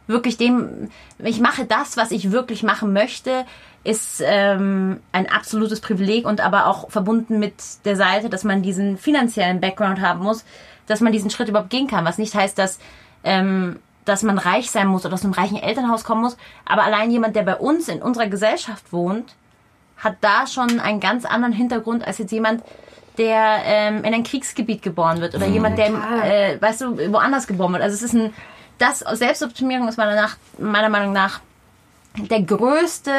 wirklich dem, ich mache das, was ich wirklich machen möchte, ist ähm, ein absolutes Privileg und aber auch verbunden mit der Seite, dass man diesen finanziellen Background haben muss, dass man diesen Schritt überhaupt gehen kann. Was nicht heißt, dass ähm, dass man reich sein muss oder aus einem reichen Elternhaus kommen muss. Aber allein jemand, der bei uns in unserer Gesellschaft wohnt, hat da schon einen ganz anderen Hintergrund als jetzt jemand, der ähm, in ein Kriegsgebiet geboren wird oder jemand, der, äh, weißt du, woanders geboren wird. Also es ist ein, das Selbstoptimierung ist meiner, nach, meiner Meinung nach der größte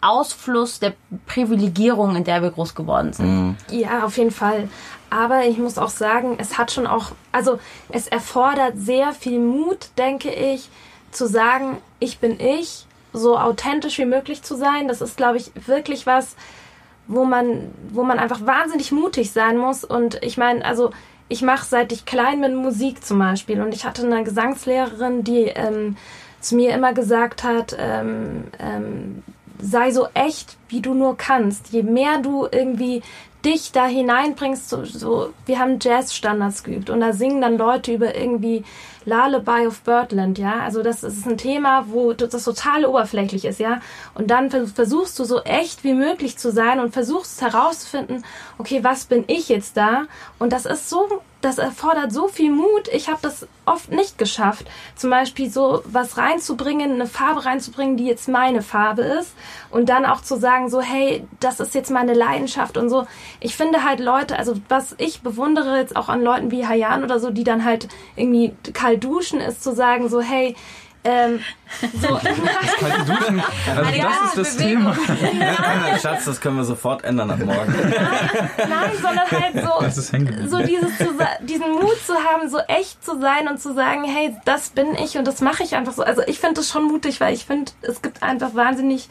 Ausfluss der Privilegierung, in der wir groß geworden sind. Ja, auf jeden Fall. Aber ich muss auch sagen, es hat schon auch, also es erfordert sehr viel Mut, denke ich, zu sagen, ich bin ich, so authentisch wie möglich zu sein. Das ist, glaube ich, wirklich was, wo man, wo man einfach wahnsinnig mutig sein muss. Und ich meine, also ich mache seit ich klein bin Musik zum Beispiel. Und ich hatte eine Gesangslehrerin, die ähm, zu mir immer gesagt hat, ähm, ähm, sei so echt, wie du nur kannst. Je mehr du irgendwie dich da hineinbringst, so, so wir haben Jazzstandards geübt und da singen dann Leute über irgendwie Lullaby of Birdland, ja. Also das ist ein Thema, wo das total oberflächlich ist, ja. Und dann vers- versuchst du so echt wie möglich zu sein und versuchst herauszufinden, okay, was bin ich jetzt da? Und das ist so, das erfordert so viel Mut. Ich habe das oft nicht geschafft, zum Beispiel so was reinzubringen, eine Farbe reinzubringen, die jetzt meine Farbe ist und dann auch zu sagen, so hey, das ist jetzt meine Leidenschaft und so. Ich finde halt Leute, also was ich bewundere jetzt auch an Leuten wie Hayan oder so, die dann halt irgendwie kalt duschen, ist zu sagen, so hey, ähm, so, Kalte Duschen. Also Ja, das ist das Bewegung. Thema. Schatz, das können wir sofort ändern ab morgen. nein, sondern halt so, Das so dieses diesen Mut zu haben, so echt zu sein und zu sagen, hey, das bin ich und das mache ich einfach so. Also ich finde das schon mutig, weil ich finde, es gibt einfach wahnsinnig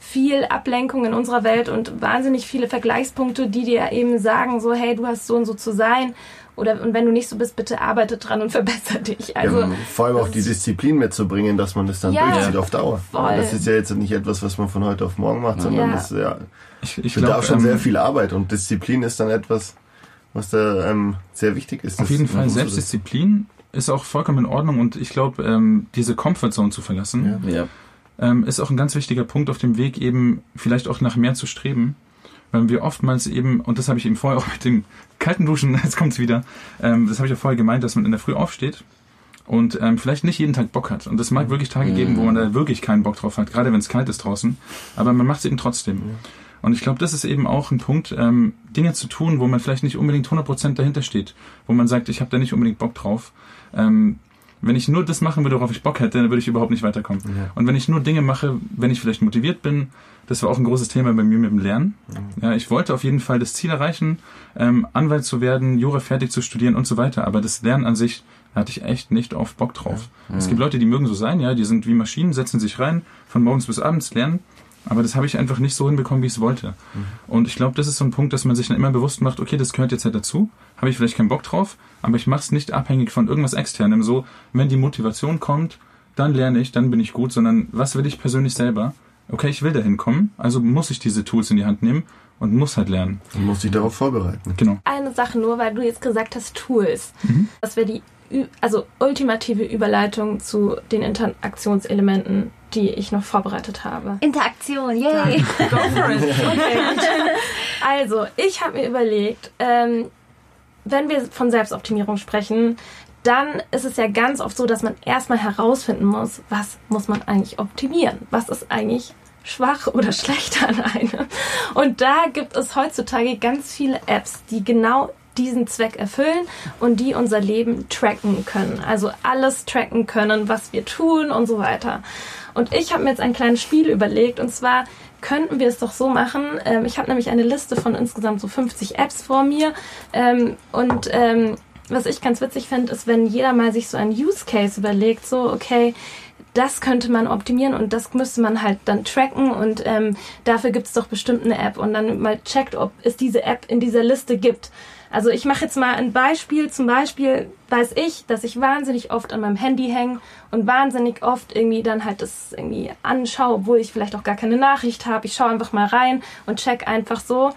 viel Ablenkung in unserer Welt und wahnsinnig viele Vergleichspunkte, die dir eben sagen, so hey, du hast so und so zu sein. Oder und wenn du nicht so bist, bitte arbeite dran und verbessere dich. Also ja, vor allem auch die Disziplin mitzubringen, dass man das dann Ja, durchzieht auf Dauer. voll. Das ist ja jetzt nicht etwas, was man von heute auf morgen macht, sondern Ja. das ja, Ich, ich bedarf glaube schon sehr ähm, viel Arbeit und Disziplin ist dann etwas, was da ähm, sehr wichtig ist. Auf jeden Fall. Selbstdisziplin ist auch vollkommen in Ordnung und ich glaube, ähm, diese Comfortzone zu verlassen, Ja. ähm, ist auch ein ganz wichtiger Punkt auf dem Weg, eben vielleicht auch nach mehr zu streben. Weil wir oftmals eben, und das habe ich eben vorher auch mit dem kalten Duschen, jetzt kommt's wieder, ähm, das habe ich ja vorher gemeint, dass man in der Früh aufsteht und ähm, vielleicht nicht jeden Tag Bock hat. Und es mag wirklich Tage geben, wo man da wirklich keinen Bock drauf hat, gerade wenn es kalt ist draußen. Aber man macht es eben trotzdem. Und ich glaube, das ist eben auch ein Punkt, ähm, Dinge zu tun, wo man vielleicht nicht unbedingt 100% dahinter steht. Wo man sagt, ich habe da nicht unbedingt Bock drauf. Ähm, wenn ich nur das machen würde, worauf ich Bock hätte, dann würde ich überhaupt nicht weiterkommen. Und wenn ich nur Dinge mache, wenn ich vielleicht motiviert bin, das war auch ein großes Thema bei mir mit dem Lernen. Ja, ich wollte auf jeden Fall das Ziel erreichen, ähm, Anwalt zu werden, Jura fertig zu studieren und so weiter. Aber das Lernen an sich hatte ich echt nicht oft Bock drauf. Es gibt Leute, die mögen so sein, ja, die sind wie Maschinen, setzen sich rein, von morgens bis abends lernen. Aber das habe ich einfach nicht so hinbekommen, wie ich es wollte. Und ich glaube, das ist so ein Punkt, dass man sich dann immer bewusst macht, okay, das gehört jetzt halt dazu. Habe ich vielleicht keinen Bock drauf, aber ich mache es nicht abhängig von irgendwas Externem. So, wenn die Motivation kommt, dann lerne ich, dann bin ich gut, sondern was will ich persönlich selber? Okay, ich will dahin kommen, also muss ich diese Tools in die Hand nehmen und muss halt lernen. Man muss sich darauf vorbereiten. Genau. Eine Sache nur, weil du jetzt gesagt hast Tools. Mhm. Das wäre die also ultimative Überleitung zu den Interaktionselementen, die ich noch vorbereitet habe. Interaktion, yay! Go for it. Also, ich habe mir überlegt, ähm, wenn wir von Selbstoptimierung sprechen, dann ist es ja ganz oft so, dass man erstmal herausfinden muss, was muss man eigentlich optimieren? Was ist eigentlich schwach oder schlecht an einem? Und da gibt es heutzutage ganz viele Apps, die genau diesen Zweck erfüllen und die unser Leben tracken können. Also alles tracken können, was wir tun und so weiter. Und ich habe mir jetzt ein kleines Spiel überlegt und zwar könnten wir es doch so machen. Ähm, ich habe nämlich eine Liste von insgesamt so 50 Apps vor mir ähm, und ähm, was ich ganz witzig finde, ist, wenn jeder mal sich so einen Use Case überlegt, so okay, das könnte man optimieren und das müsste man halt dann tracken und ähm, dafür gibt es doch bestimmt eine App und dann mal checkt, ob es diese App in dieser Liste gibt. Also ich mache jetzt mal ein Beispiel. Zum Beispiel weiß ich, dass ich wahnsinnig oft an meinem Handy hänge und wahnsinnig oft irgendwie dann halt das irgendwie anschaue, obwohl ich vielleicht auch gar keine Nachricht habe. Ich schaue einfach mal rein und check einfach so.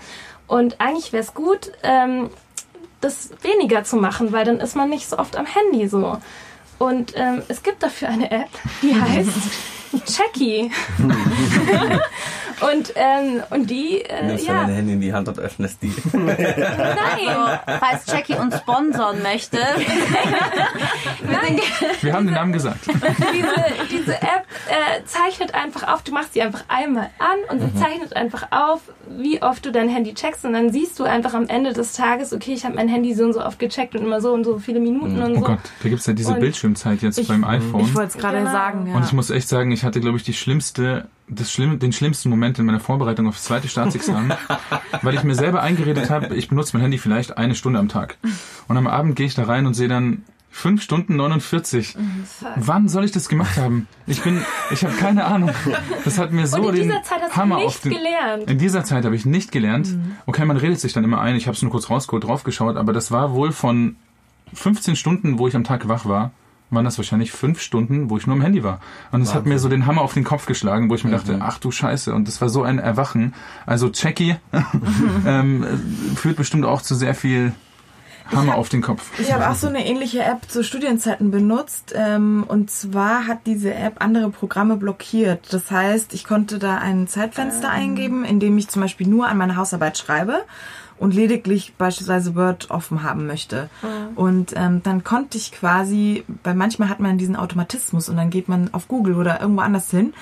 Und eigentlich wäre es gut, ähm, das weniger zu machen, weil dann ist man nicht so oft am Handy so. Und ähm, es gibt dafür eine App, die heißt Checky. und, ähm, und die, äh, Nimmst du ja, dein Handy in die Hand und öffnest die. nein, Falls Jackie uns sponsern möchte. nein, Wir haben den Namen gesagt. diese, diese App äh, zeichnet einfach auf, du machst sie einfach einmal an und sie zeichnet einfach auf, wie oft du dein Handy checkst und dann siehst du einfach am Ende des Tages, okay, ich habe mein Handy so und so oft gecheckt und immer so und so viele Minuten und Oh so. Gott, da gibt's ja diese Und Bildschirmzeit jetzt beim iPhone. Ich wollte es gerade Genau. sagen, ja. Und ich muss echt sagen, ich hatte, glaube ich, die schlimmste, das schlimm, den schlimmsten Moment in meiner Vorbereitung aufs zweite Staatsexamen, weil ich mir selber eingeredet habe, ich benutze mein Handy vielleicht eine Stunde am Tag. Und am Abend gehe ich da rein und sehe dann 5 Stunden 49. Wann soll ich das gemacht haben? Ich bin, ich habe keine Ahnung. Das hat mir so Und in den dieser Zeit hast Hammer du auf nicht den, gelernt. In dieser Zeit habe ich nicht gelernt. Okay, man redet sich dann immer ein. Ich habe es nur kurz rausgeholt, draufgeschaut, aber das war wohl von 15 Stunden, wo ich am Tag wach war, waren das wahrscheinlich fünf Stunden, wo ich nur am Handy war. Und es hat mir so den Hammer auf den Kopf geschlagen, wo ich mir dachte, ach du Scheiße. Und das war so ein Erwachen. Also Jackie ähm, äh, führt bestimmt auch zu sehr viel Hammer auf den Kopf. Ich habe auch so eine ähnliche App zu Studienzeiten benutzt. Ähm, und zwar hat diese App andere Programme blockiert. Das heißt, ich konnte da ein Zeitfenster eingeben, in dem ich zum Beispiel nur an meine Hausarbeit schreibe und lediglich beispielsweise Word offen haben möchte. Und ähm, dann konnte ich quasi, weil manchmal hat man diesen Automatismus und dann geht man auf Google oder irgendwo anders hin.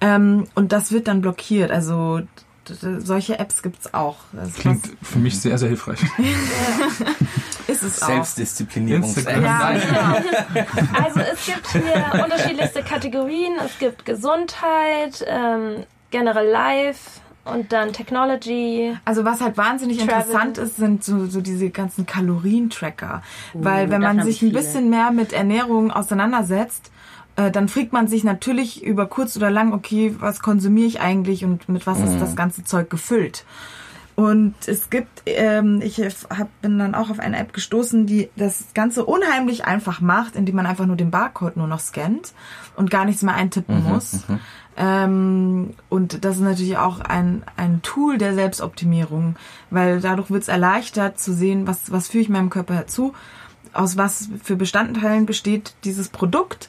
Ähm, und das wird dann blockiert. Also solche Apps gibt's auch. Das Klingt für mich sehr, sehr hilfreich. ist es auch. Selbstdisziplinierungs-App. Instagram. Ja, genau. Also es gibt hier unterschiedlichste Kategorien. Es gibt Gesundheit, ähm, generell Life und dann Technology. Also was halt wahnsinnig Travel. interessant ist, sind so, so diese ganzen Kalorientracker. Weil wenn man sich ich ein bisschen mehr mit Ernährung auseinandersetzt, äh, dann fragt man sich natürlich über kurz oder lang, okay, was konsumiere ich eigentlich und mit was ist das ganze Zeug gefüllt? Und es gibt, ähm, ich hab, bin dann auch auf eine App gestoßen, die das Ganze unheimlich einfach macht, indem man einfach nur den Barcode nur noch scannt und gar nichts mehr eintippen muss. Ähm, und das ist natürlich auch ein, ein Tool der Selbstoptimierung, weil dadurch wird es erleichtert zu sehen, was, was führe ich meinem Körper zu, aus was für Bestandteilen besteht dieses Produkt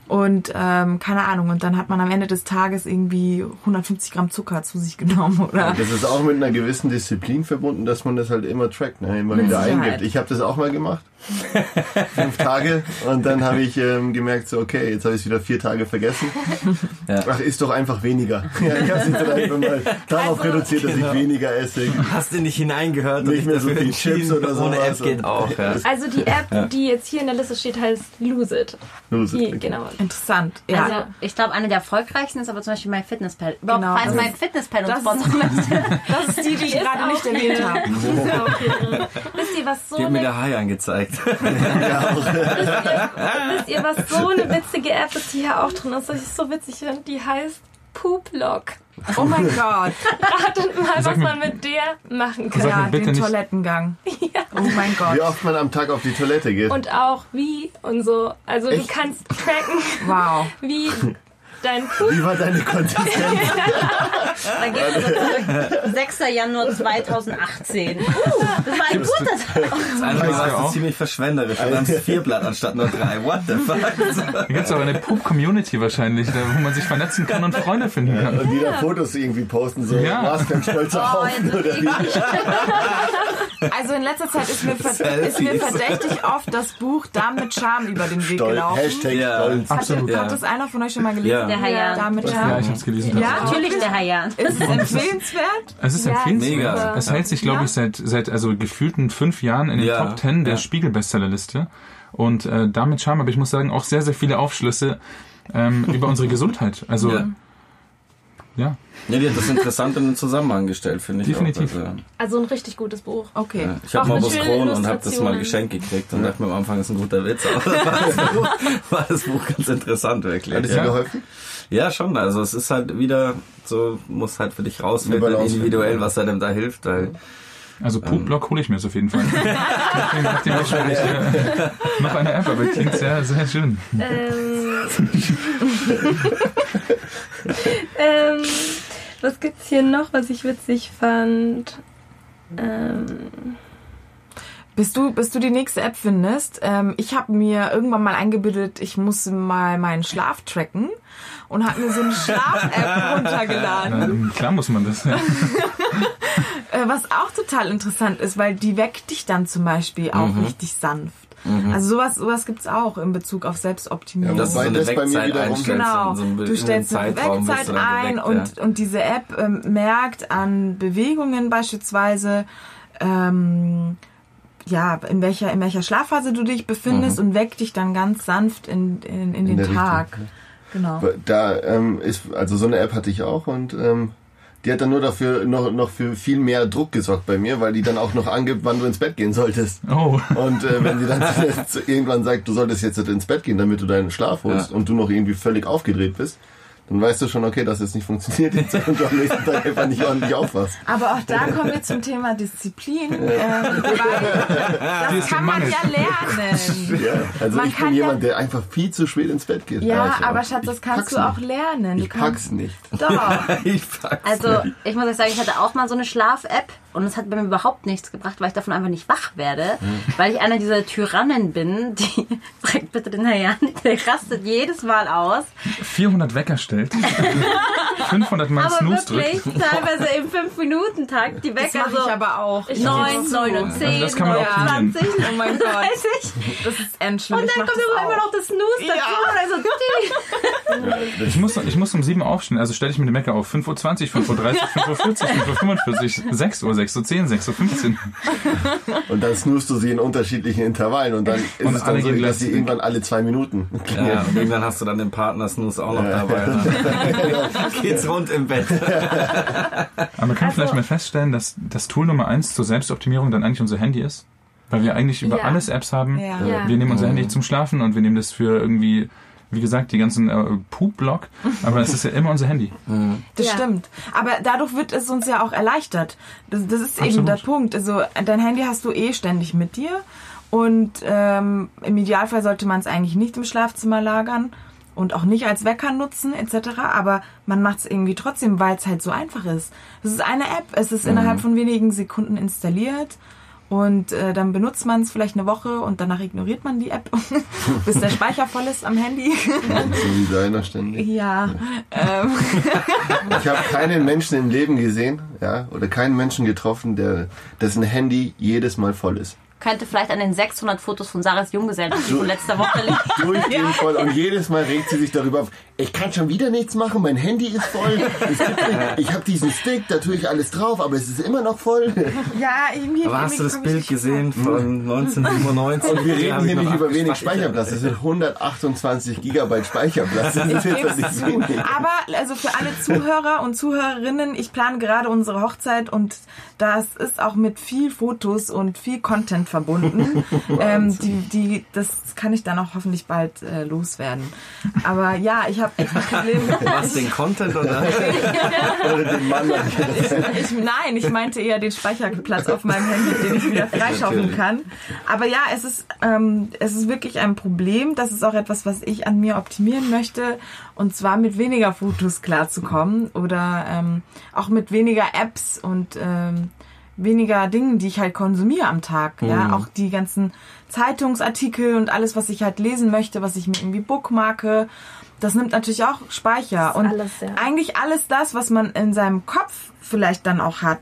und ähm, keine Ahnung. Und dann hat man am Ende des Tages irgendwie 150 Gramm Zucker zu sich genommen oder Das ist auch mit einer gewissen Disziplin verbunden, dass man das halt immer trackt, ne? immer Mit wieder Sicherheit. eingibt. Ich habe das auch mal gemacht. Fünf Tage. Und dann habe ich ähm, gemerkt, so okay, jetzt habe ich es wieder vier Tage vergessen. Ja. Ach, ist doch einfach weniger. Ja, ich habe es dann einfach mal darauf Also, reduziert, dass ich weniger esse. Hast du nicht hineingehört Nicht und mehr so viel Chips oder ohne sowas App geht auch. Ja. Also die App, die jetzt hier in der Liste steht, heißt Lose It. Lose it, Die, okay. genau. Interessant. Ja. Also, ich glaube, eine der erfolgreichsten ist aber zum Beispiel mein Fitnesspal. Rob, Genau, falls das mein ist- Fitnesspal uns das- sponsern möchte. das ist die, die ich ist gerade nicht erwähnt habe. Irre. Wisst ihr, was so Die hat mir eine der Hai angezeigt. Wisst ihr, was so eine witzige App ist, die hier auch drin ist, was ich so witzig finde? Die heißt Pooplog. Oh mein Gott. Ratet mal, was mir- man mit der machen kann. Ja, den nicht- Toilettengang. Oh mein Wie Gott. oft man am Tag auf die Toilette geht. Und auch wie und so. Also du Echt? kannst tracken, Wow. wie dein Poop Wie war deine Konsistenz? Dann geht's also zurück. 6. Januar 2018. Uh, das war ein guter Tag. Das eine Mal Weißt du warst du auch? ziemlich verschwenderisch. Du nimmst vier Blatt anstatt nur drei. What the fuck? Da gibt es aber eine Poop-Community wahrscheinlich, da, wo man sich vernetzen kann und Freunde finden kann. Und die da Fotos irgendwie posten, so, Ja. warst du ein stolzer Oh, Haufen oder wie? Also in letzter Zeit ist mir, ist mir verdächtig oft das Buch Darm mit Charme über den Weg gelaufen. Hashtag Ja. stolz. Hat, Absolut. Ja. hat das einer von euch schon mal gelesen? Ja. Der Herr Jan. Darm mit Ja, ich habe es gelesen. Ja? Natürlich der Herr Jan. Ist es empfehlenswert? Es ist Ja, empfehlenswert. mega. Es hält sich, glaube Ja. ich, seit, seit also gefühlten fünf Jahren in den Ja, Top Ten der ja. Spiegel-Bestsellerliste. Und äh, damit Charme, aber ich muss sagen, auch sehr, sehr viele Aufschlüsse ähm, über unsere Gesundheit. Also, Ja. Ja. Ja, die hat das interessant in den Zusammenhang gestellt, finde ich. Definitiv. Auch. Also, Also ein richtig gutes Buch. Okay. ja. Ich habe schönen Kron und habe das mal geschenkt gekriegt und dachte mir am Anfang, ist ein guter Witz. Aber war das Buch, war das Buch ganz interessant, wirklich. Hat es dir ja. geholfen? ja, schon. Also es ist halt wieder so, muss halt für dich rausfinden, individuell, was einem da hilft. Weil Also Poop-Blog hole ich mir jetzt auf jeden Fall. nachdem, nachdem ich schon äh, noch eine App, aber klingt sehr, sehr schön. Ähm, ähm, was gibt's hier noch, was ich witzig fand? Ähm, Bis du, bis du die nächste App findest, ähm, ich habe mir irgendwann mal eingebildet, ich muss mal meinen Schlaf tracken und habe mir so eine Schlaf-App runtergeladen. Klar muss man das. Ja. Äh, was auch total interessant ist, weil die weckt dich dann zum Beispiel auch richtig sanft. Also sowas, sowas gibt's auch in Bezug auf Selbstoptimierung. Ja, dass du so eine das bei mir wiederum-. Genau, in so einem, du in stellst eine Wegzeit ein geweckt, und, und diese App ähm, merkt an Bewegungen beispielsweise, ähm, ja, in welcher, in welcher Schlafphase du dich befindest und weckt dich dann ganz sanft in, in, in, den der Tag. Richtung, Genau. Da ähm, ist, also so eine App hatte ich auch und ähm, die hat dann nur dafür noch, noch für viel mehr Druck gesorgt bei mir, weil die dann auch noch angibt, wann du ins Bett gehen solltest. Oh. Und äh, wenn die dann irgendwann sagt, du solltest jetzt ins Bett gehen, damit du deinen Schlaf holst Ja. und du noch irgendwie völlig aufgedreht bist, dann weißt du schon, okay, dass es nicht funktioniert jetzt und du am nächsten Tag einfach nicht ordentlich aufwachst. Aber auch da kommen wir zum Thema Disziplin, ähm, weil das kann man ja lernen. Ja, also Man ich kann bin ja- jemand, der einfach viel zu spät ins Bett geht. Ja, ich aber. Schatz, das kannst du auch nicht. lernen. Du Ich kannst, pack's nicht. Doch. Ich pack's Also, ich muss euch sagen, ich hatte auch mal so eine Schlaf-App und es hat bei mir überhaupt nichts gebracht, weil ich davon einfach nicht wach werde. Weil ich einer dieser Tyrannen bin, die, fragt bitte den Herrn der rastet jedes Mal aus. 400 Wecker stellt. 500 Mal Aber Snooze wirklich, drückt. teilweise im 5-Minuten-Takt. Die Das Wecker mache so ich aber auch. Ich 9, gebe 9 und zu. 10, Also das kann man 9 und optimieren. 20, Oh mein Gott. 30. Das ist endschlimm. Und dann kommt das immer auch. noch das Snooze dazu. Und dann so, Ich muss, ich muss um 7 Uhr aufstehen, also stelle ich mir den Wecker auf 5.20 Uhr, 5.30 Uhr, 5.40 Uhr, 5.45 Uhr, 6 Uhr, 6 Uhr 10, 6 Uhr 15. Und dann snoost du sie in unterschiedlichen Intervallen und dann ist Und es dann so, dass sie irgendwann alle zwei Minuten Ja, und irgendwann hast du dann den Partner Snooze auch noch dabei. Ne? Geht's rund im Bett. Aber man kann vielleicht mal feststellen, dass das Tool Nummer 1 zur Selbstoptimierung dann eigentlich unser Handy ist. Weil wir eigentlich über Ja. alles Apps haben. Ja. Ja. Wir nehmen unser Handy zum Schlafen und wir nehmen das für irgendwie, wie gesagt, die ganzen äh, Poop-Blog. Aber es ist ja immer unser Handy. Das Ja. stimmt. Aber dadurch wird es uns ja auch erleichtert. Das, das ist eben Absolut. der Punkt. Also dein Handy hast du eh ständig mit dir. Und ähm, im Idealfall sollte man es eigentlich nicht im Schlafzimmer lagern und auch nicht als Wecker nutzen etc. Aber man macht es irgendwie trotzdem, weil es halt so einfach ist. Es ist eine App, es ist innerhalb von wenigen Sekunden installiert. Und äh, dann benutzt man es vielleicht eine Woche und danach ignoriert man die App, bis der Speicher voll ist am Handy. so wie deiner ständig. ja. Ähm, Ich habe keinen Menschen im Leben gesehen, ja, oder keinen Menschen getroffen, der dessen Handy jedes Mal voll ist. könnte vielleicht an den 600 Fotos von Sarahs Junggesellen von letzter Woche liegen. Durchgehend voll und jedes Mal regt sie sich darüber auf. Ich kann schon wieder nichts machen, mein Handy ist voll. Ich habe diesen Stick, da tue ich alles drauf, aber es ist immer noch voll. ja, irgendwie. Aber hast du das Bild gesehen von 1997? Und wir reden hier nicht über wenig Speicherplatz. Das sind 128 Gigabyte Speicherplatz. Das ist jetzt nicht wenig. Aber also für alle Zuhörer und Zuhörerinnen, ich plane gerade unsere Hochzeit und das ist auch mit viel Fotos und viel Content verbunden. ähm, die, die, das kann ich dann auch hoffentlich bald äh, loswerden. Aber ja, ich habe. Was, den Content oder? Oder den Mann. ich, nein, ich meinte eher den Speicherplatz auf meinem Handy, den ich wieder freischaufeln kann. Aber ja, es ist, ähm, es ist wirklich ein Problem. Das ist auch etwas, was ich an mir optimieren möchte. Und zwar mit weniger Fotos klarzukommen oder ähm, auch mit weniger Apps und ähm, weniger Dingen, die ich halt konsumiere am Tag. Ja, auch die ganzen Zeitungsartikel und alles, was ich halt lesen möchte, was ich mir irgendwie bookmarke. Das nimmt natürlich auch Speicher. Und alles, ja. eigentlich alles das, was man in seinem Kopf vielleicht dann auch hat,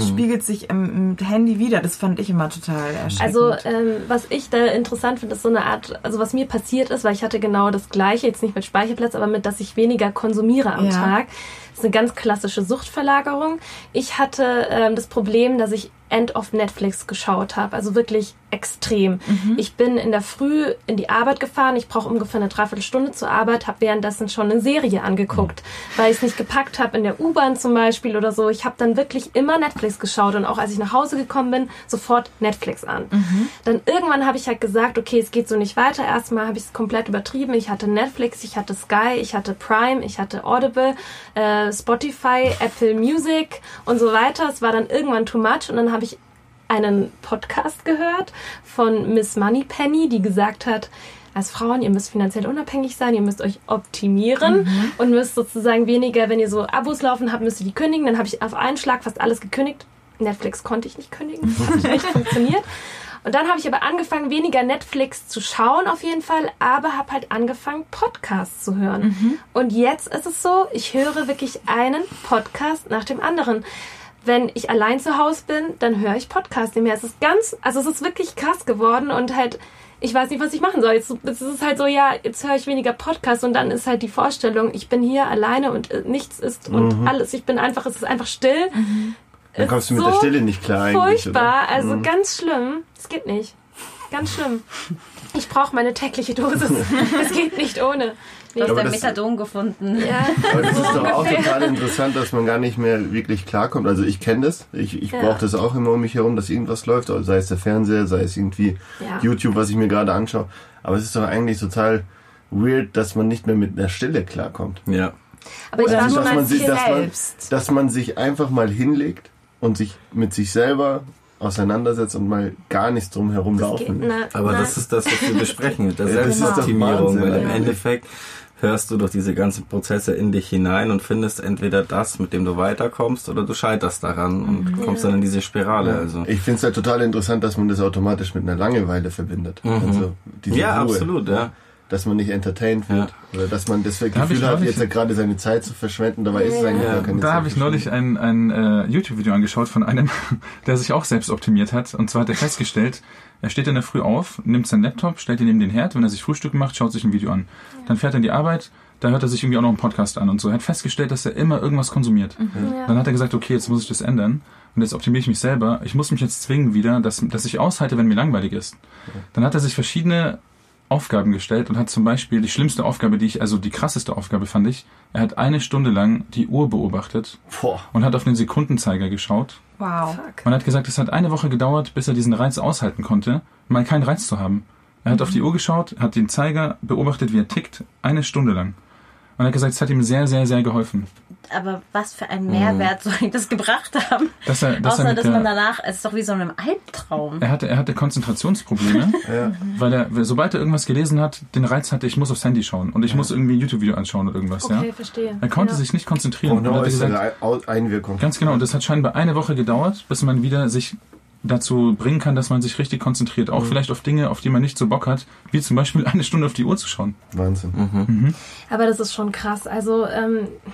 spiegelt sich im, im Handy wieder. Das fand ich immer total erschreckend. Also ähm, was ich da interessant finde, ist so eine Art, also was mir passiert ist, weil ich hatte genau das gleiche, jetzt nicht mit Speicherplatz, aber mit, dass ich weniger konsumiere am Ja. Tag. Das ist eine ganz klassische Suchtverlagerung. Ich hatte ähm, das Problem, dass ich End of Netflix geschaut habe, also wirklich extrem. Ich bin in der Früh in die Arbeit gefahren, ich brauche ungefähr eine Dreiviertelstunde zur Arbeit, habe währenddessen schon eine Serie angeguckt, weil ich es nicht gepackt habe in der U-Bahn zum Beispiel oder so. Ich habe dann wirklich immer Netflix geschaut und auch als ich nach Hause gekommen bin, sofort Netflix an. Dann irgendwann habe ich halt gesagt, okay, es geht so nicht weiter. Erstmal habe ich es komplett übertrieben. Ich hatte Netflix, ich hatte Sky, ich hatte Prime, ich hatte Audible, äh, Spotify, Apple Music und so weiter. Es war dann irgendwann too much und dann habe ich einen Podcast gehört von Miss Moneypenny, die gesagt hat, als Frauen, ihr müsst finanziell unabhängig sein, ihr müsst euch optimieren und müsst sozusagen weniger, wenn ihr so Abos laufen habt, müsst ihr die kündigen. Dann habe ich auf einen Schlag fast alles gekündigt. Netflix konnte ich nicht kündigen. Das hat nicht funktioniert. Und dann habe ich aber angefangen, weniger Netflix zu schauen auf jeden Fall, aber habe halt angefangen, Podcasts zu hören. Und jetzt ist es so, ich höre wirklich einen Podcast nach dem anderen. Wenn ich allein zu Hause bin, dann höre ich Podcasts nicht mehr. Es ist ganz, also es ist wirklich krass geworden und halt, ich weiß nicht, was ich machen soll. Jetzt, jetzt ist es halt so, ja, jetzt höre ich weniger Podcasts und dann ist halt die Vorstellung, ich bin hier alleine und äh, nichts ist und alles, ich bin einfach, es ist einfach still. Dann kommst du mit so der Stille nicht klar. Furchtbar, Oder? also ganz schlimm. Es geht nicht. Ganz schlimm. Ich brauche meine tägliche Dosis. Es geht nicht ohne. Nee. Du hast Aber dein das- Methadon gefunden. Ja. Aber das ist doch auch total interessant, dass man gar nicht mehr wirklich klarkommt. Also ich kenne das. Ich, ich Ja. brauche das auch immer um mich herum, dass irgendwas läuft. Also sei es der Fernseher, sei es irgendwie Ja. YouTube, was ich mir gerade anschaue. Aber es ist doch eigentlich total weird, dass man nicht mehr mit einer Stille klarkommt. Ja. Aber ich Oder Also, dass man, sich, dass, man, selbst. dass man sich einfach mal hinlegt und sich mit sich selber auseinandersetzt und mal gar nichts drum herum laufen. Aber na, das ist das, was wir besprechen mit der Ja, das ist doch Selbstoptimierung. Wahnsinn, Weil im ja. Endeffekt hörst du durch diese ganzen Prozesse in dich hinein und findest entweder das, mit dem du weiterkommst, oder du scheiterst daran und kommst dann in diese Spirale. Also. Ich finde es halt total interessant, dass man das automatisch mit einer Langeweile verbindet. Also diese Mhm. Ja, Ruhe, absolut, ja. Dass man nicht entertained wird. Oder dass man das Da Gefühl hat, jetzt gerade seine Zeit zu verschwenden, dabei ist es eigentlich Ja. gar keine Da habe ich neulich ein, ein äh, YouTube-Video angeschaut von einem, der sich auch selbst optimiert hat. Und zwar hat er festgestellt, er steht in der Früh auf, nimmt seinen Laptop, stellt ihn neben den Herd, wenn er sich Frühstück macht, schaut sich ein Video an. Dann fährt er in die Arbeit, da hört er sich irgendwie auch noch einen Podcast an und so. Er hat festgestellt, dass er immer irgendwas konsumiert. Dann hat er gesagt, okay, jetzt muss ich das ändern. Und jetzt optimiere ich mich selber. Ich muss mich jetzt zwingen wieder, dass, dass ich aushalte, wenn mir langweilig ist. Dann hat er sich verschiedene Aufgaben gestellt und hat zum Beispiel die schlimmste Aufgabe, die ich, also die krasseste Aufgabe fand ich, er hat eine Stunde lang die Uhr beobachtet Boah. und hat auf den Sekundenzeiger geschaut. Wow. Man hat gesagt, es hat eine Woche gedauert, bis er diesen Reiz aushalten konnte, mal keinen Reiz zu haben. Er hat auf die Uhr geschaut, hat den Zeiger beobachtet, wie er tickt, eine Stunde lang. Und er hat gesagt, es hat ihm sehr, sehr, sehr geholfen. Aber was für einen Mehrwert soll das gebracht haben? Dass er, dass er Außer, dass der, man danach, es ist doch wie so einem Albtraum. er hatte, er hatte Konzentrationsprobleme, Ja. weil er, sobald er irgendwas gelesen hat, den Reiz hatte, ich muss aufs Handy schauen und ich muss irgendwie ein YouTube-Video anschauen oder irgendwas, Okay, ja. verstehe. Er konnte ja. sich nicht konzentrieren. Und Und hat gesagt, Einwirkung. Ganz genau, und das hat scheinbar eine Woche gedauert, bis man wieder sich dazu bringen kann, dass man sich richtig konzentriert. Auch vielleicht auf Dinge, auf die man nicht so Bock hat, wie zum Beispiel eine Stunde auf die Uhr zu schauen. Wahnsinn. Aber das ist schon krass. Also, ähm, ja.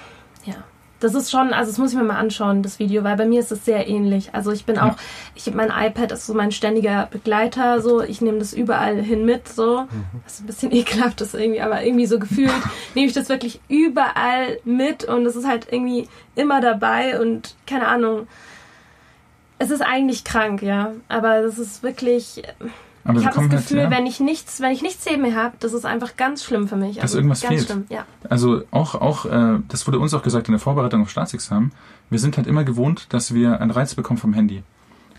Das ist schon, also das muss ich mir mal anschauen, das Video, weil bei mir ist es sehr ähnlich. Also ich bin auch, ich habe mein iPad, das ist so mein ständiger Begleiter, so ich nehme das überall hin mit, so. Was ein bisschen ekelhaft ist irgendwie, aber irgendwie so gefühlt nehme ich das wirklich überall mit und es ist halt irgendwie immer dabei und keine Ahnung. Es ist eigentlich krank, ja, aber das ist wirklich. Aber ich habe das Gefühl, halt, ja, wenn ich nichts, wenn ich nichts neben mir habe, das ist einfach ganz schlimm für mich. Dass irgendwas ganz fehlt. schlimm, ja. also auch, auch, äh, das wurde uns auch gesagt in der Vorbereitung auf Staatsexamen, wir sind halt immer gewohnt, dass wir einen Reiz bekommen vom Handy.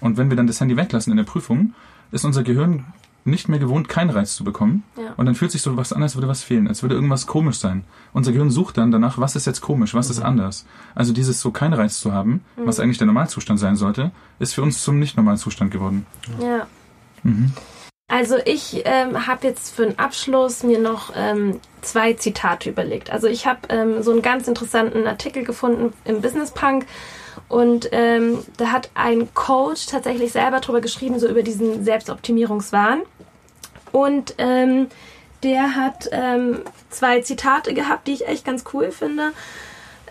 Und wenn wir dann das Handy weglassen in der Prüfung, ist unser Gehirn nicht mehr gewohnt, keinen Reiz zu bekommen. Ja. Und dann fühlt sich so was an, als würde was fehlen, als würde irgendwas komisch sein. Unser Gehirn sucht dann danach, was ist jetzt komisch, was ist anders. Also dieses so keinen Reiz zu haben, was eigentlich der Normalzustand sein sollte, ist für uns zum Nicht-Normalzustand geworden. Ja. Also ich ähm, habe jetzt für den Abschluss mir noch ähm, zwei Zitate überlegt. Also ich habe ähm, so einen ganz interessanten Artikel gefunden im Business Punk und ähm, da hat ein Coach tatsächlich selber drüber geschrieben, so über diesen Selbstoptimierungswahn. Und ähm, der hat ähm, zwei Zitate gehabt, die ich echt ganz cool finde.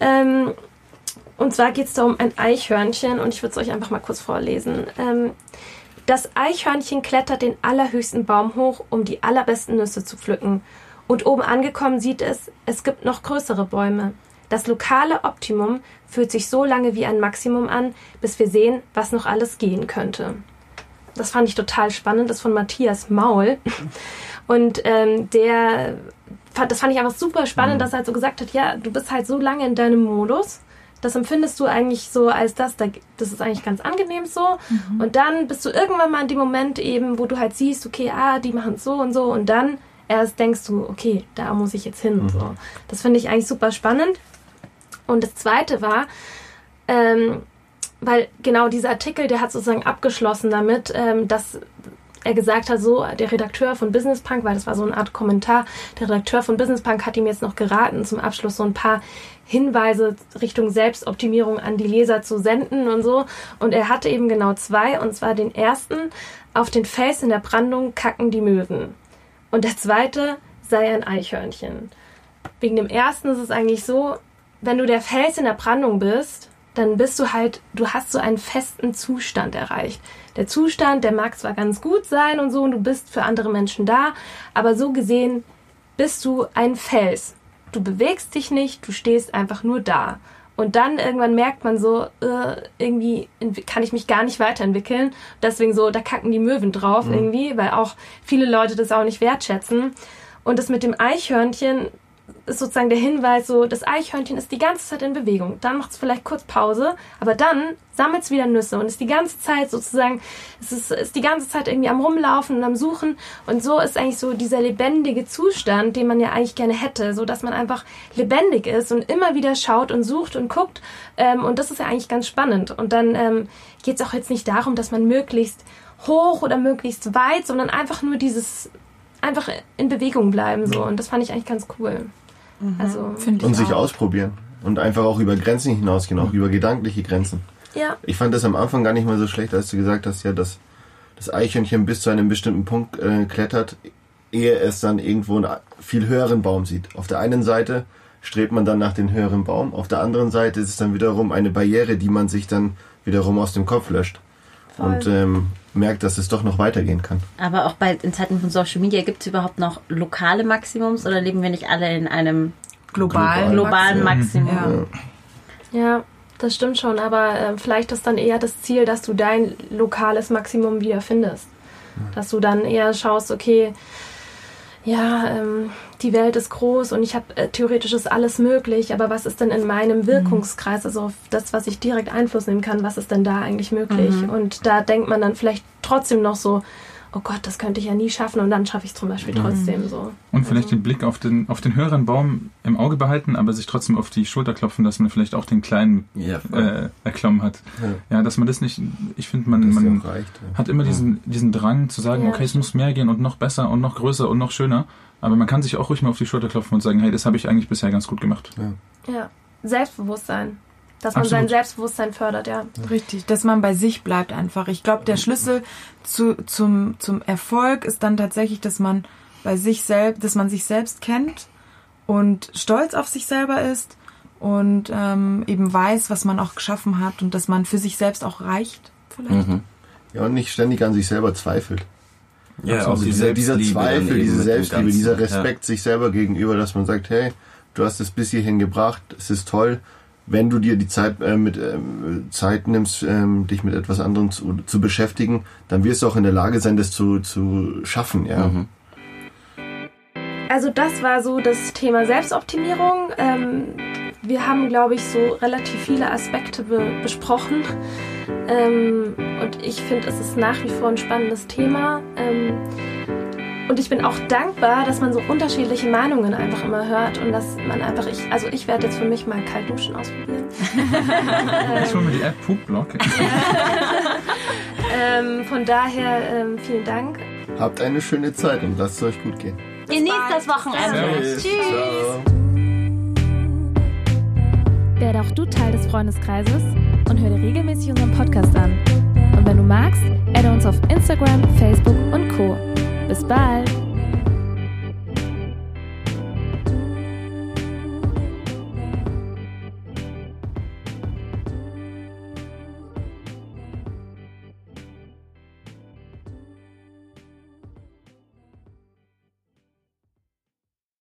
Ähm, und zwar geht es da um ein Eichhörnchen und ich würde es euch einfach mal kurz vorlesen. Ähm, das Eichhörnchen klettert den allerhöchsten Baum hoch, um die allerbesten Nüsse zu pflücken. Und oben angekommen sieht es, es gibt noch größere Bäume. Das lokale Optimum fühlt sich so lange wie ein Maximum an, bis wir sehen, was noch alles gehen könnte. Das fand ich total spannend, das ist von Matthias Maul. Und ähm, der, das fand ich einfach super spannend, dass er halt so gesagt hat, ja, du bist halt so lange in deinem Modus, das empfindest du eigentlich so als das, da- das ist eigentlich ganz angenehm so. Und dann bist du irgendwann mal in dem Moment eben, wo du halt siehst, okay, ah, die machen so und so und dann erst denkst du, okay, da muss ich jetzt hin. So. Das finde ich eigentlich super spannend. Und das zweite war, ähm, weil genau dieser Artikel, der hat sozusagen abgeschlossen damit, ähm, dass er gesagt hat, so der Redakteur von Business Punk, weil das war so eine Art Kommentar, der Redakteur von Business Punk hat ihm jetzt noch geraten, zum Abschluss so ein paar Hinweise Richtung Selbstoptimierung an die Leser zu senden und so. Und er hatte eben genau zwei, und zwar den ersten, auf den Fels in der Brandung kacken die Möwen. Und der zweite sei ein Eichhörnchen. Wegen dem ersten ist es eigentlich so, wenn du der Fels in der Brandung bist, dann bist du halt, du hast so einen festen Zustand erreicht. Der Zustand, der mag zwar ganz gut sein und so, und du bist für andere Menschen da, aber so gesehen bist du ein Fels. Du bewegst dich nicht, du stehst einfach nur da. Und dann irgendwann merkt man so, äh, irgendwie kann ich mich gar nicht weiterentwickeln. Deswegen so, da kacken die Möwen drauf irgendwie, weil auch viele Leute das auch nicht wertschätzen. Und das mit dem Eichhörnchen ist sozusagen der Hinweis, so das Eichhörnchen ist die ganze Zeit in Bewegung. Dann macht es vielleicht kurz Pause, aber dann sammelt es wieder Nüsse und ist die ganze Zeit sozusagen, es ist, ist die ganze Zeit irgendwie am Rumlaufen und am Suchen. Und so ist eigentlich so dieser lebendige Zustand, den man ja eigentlich gerne hätte, so dass man einfach lebendig ist und immer wieder schaut und sucht und guckt. Ähm, und das ist ja eigentlich ganz spannend. Und dann ähm, geht es auch jetzt nicht darum, dass man möglichst hoch oder möglichst weit, sondern einfach nur dieses einfach in Bewegung bleiben so und das fand ich eigentlich ganz cool. Also Finde ich Und sich auch. ausprobieren. Und einfach auch über Grenzen hinausgehen, auch über gedankliche Grenzen. ja, Ich fand das am Anfang gar nicht mal so schlecht, als du gesagt hast, ja, dass das Eichhörnchen bis zu einem bestimmten Punkt äh, klettert, ehe es dann irgendwo einen viel höheren Baum sieht. Auf der einen Seite strebt man dann nach dem höheren Baum, auf der anderen Seite ist es dann wiederum eine Barriere, die man sich dann wiederum aus dem Kopf löscht. Und ähm, merkt, dass es doch noch weitergehen kann. Aber auch bei, in Zeiten von Social Media gibt es überhaupt noch lokale Maximums oder leben wir nicht alle in einem global. globalen Maximum? Ja. ja, das stimmt schon, aber äh, vielleicht ist dann eher das Ziel, dass du dein lokales Maximum wieder findest. Dass du dann eher schaust, okay, ja, ähm, die Welt ist groß und ich habe äh, theoretisch ist alles möglich, aber was ist denn in meinem Wirkungskreis, also auf das, was ich direkt Einfluss nehmen kann, was ist denn da eigentlich möglich? Und da denkt man dann vielleicht trotzdem noch so, oh Gott, das könnte ich ja nie schaffen und dann schaffe ich es zum Beispiel trotzdem so. Und vielleicht den Blick auf den, auf den höheren Baum im Auge behalten, aber sich trotzdem auf die Schulter klopfen, dass man vielleicht auch den kleinen Ja, äh, erklommen hat. Ja. dass man das nicht, ich finde, man, man ja reicht. Ja. hat immer diesen, diesen Drang zu sagen, Ja. okay, es muss mehr gehen und noch besser und noch größer und noch schöner. Aber man kann sich auch ruhig mal auf die Schulter klopfen und sagen, hey, das habe ich eigentlich bisher ganz gut gemacht. Ja, Selbstbewusstsein. Dass man Absolut. sein Selbstbewusstsein fördert, ja. Richtig, dass man bei sich bleibt einfach. Ich glaube, der Schlüssel zu, zum, zum Erfolg ist dann tatsächlich, dass man bei sich selbst, dass man sich selbst kennt und stolz auf sich selber ist und ähm, eben weiß, was man auch geschaffen hat und dass man für sich selbst auch reicht. Vielleicht. Mhm. ja, und nicht ständig an sich selber zweifelt. Ja, Also auch die dieser, dieser Zweifel, diese Selbstliebe, dieser Respekt sich selber gegenüber, dass man sagt, hey, du hast es bis hierhin gebracht, es ist toll, wenn du dir die Zeit äh, mit ähm, Zeit nimmst, ähm, dich mit etwas anderem zu, zu beschäftigen, dann wirst du auch in der Lage sein, das zu, zu schaffen, ja. Mhm. Also das war so das Thema Selbstoptimierung. Ähm, wir haben, glaube ich, so relativ viele Aspekte be besprochen. Ähm, und ich finde, es ist nach wie vor ein spannendes Thema. Ähm, und ich bin auch dankbar, dass man so unterschiedliche Meinungen einfach immer hört und dass man einfach, ich, also ich werde jetzt für mich mal kalt duschen ausprobieren. Ich hole mir die App Poopblock. ähm, von daher ähm, vielen Dank. Habt eine schöne Zeit und lasst es euch gut gehen. Genießt das Wochenende. Servus. Tschüss. Ciao. Werde auch du Teil des Freundeskreises und hör dir regelmäßig unseren Podcast an. Und wenn du magst, adde uns auf Instagram, Facebook und Co. Bis bald!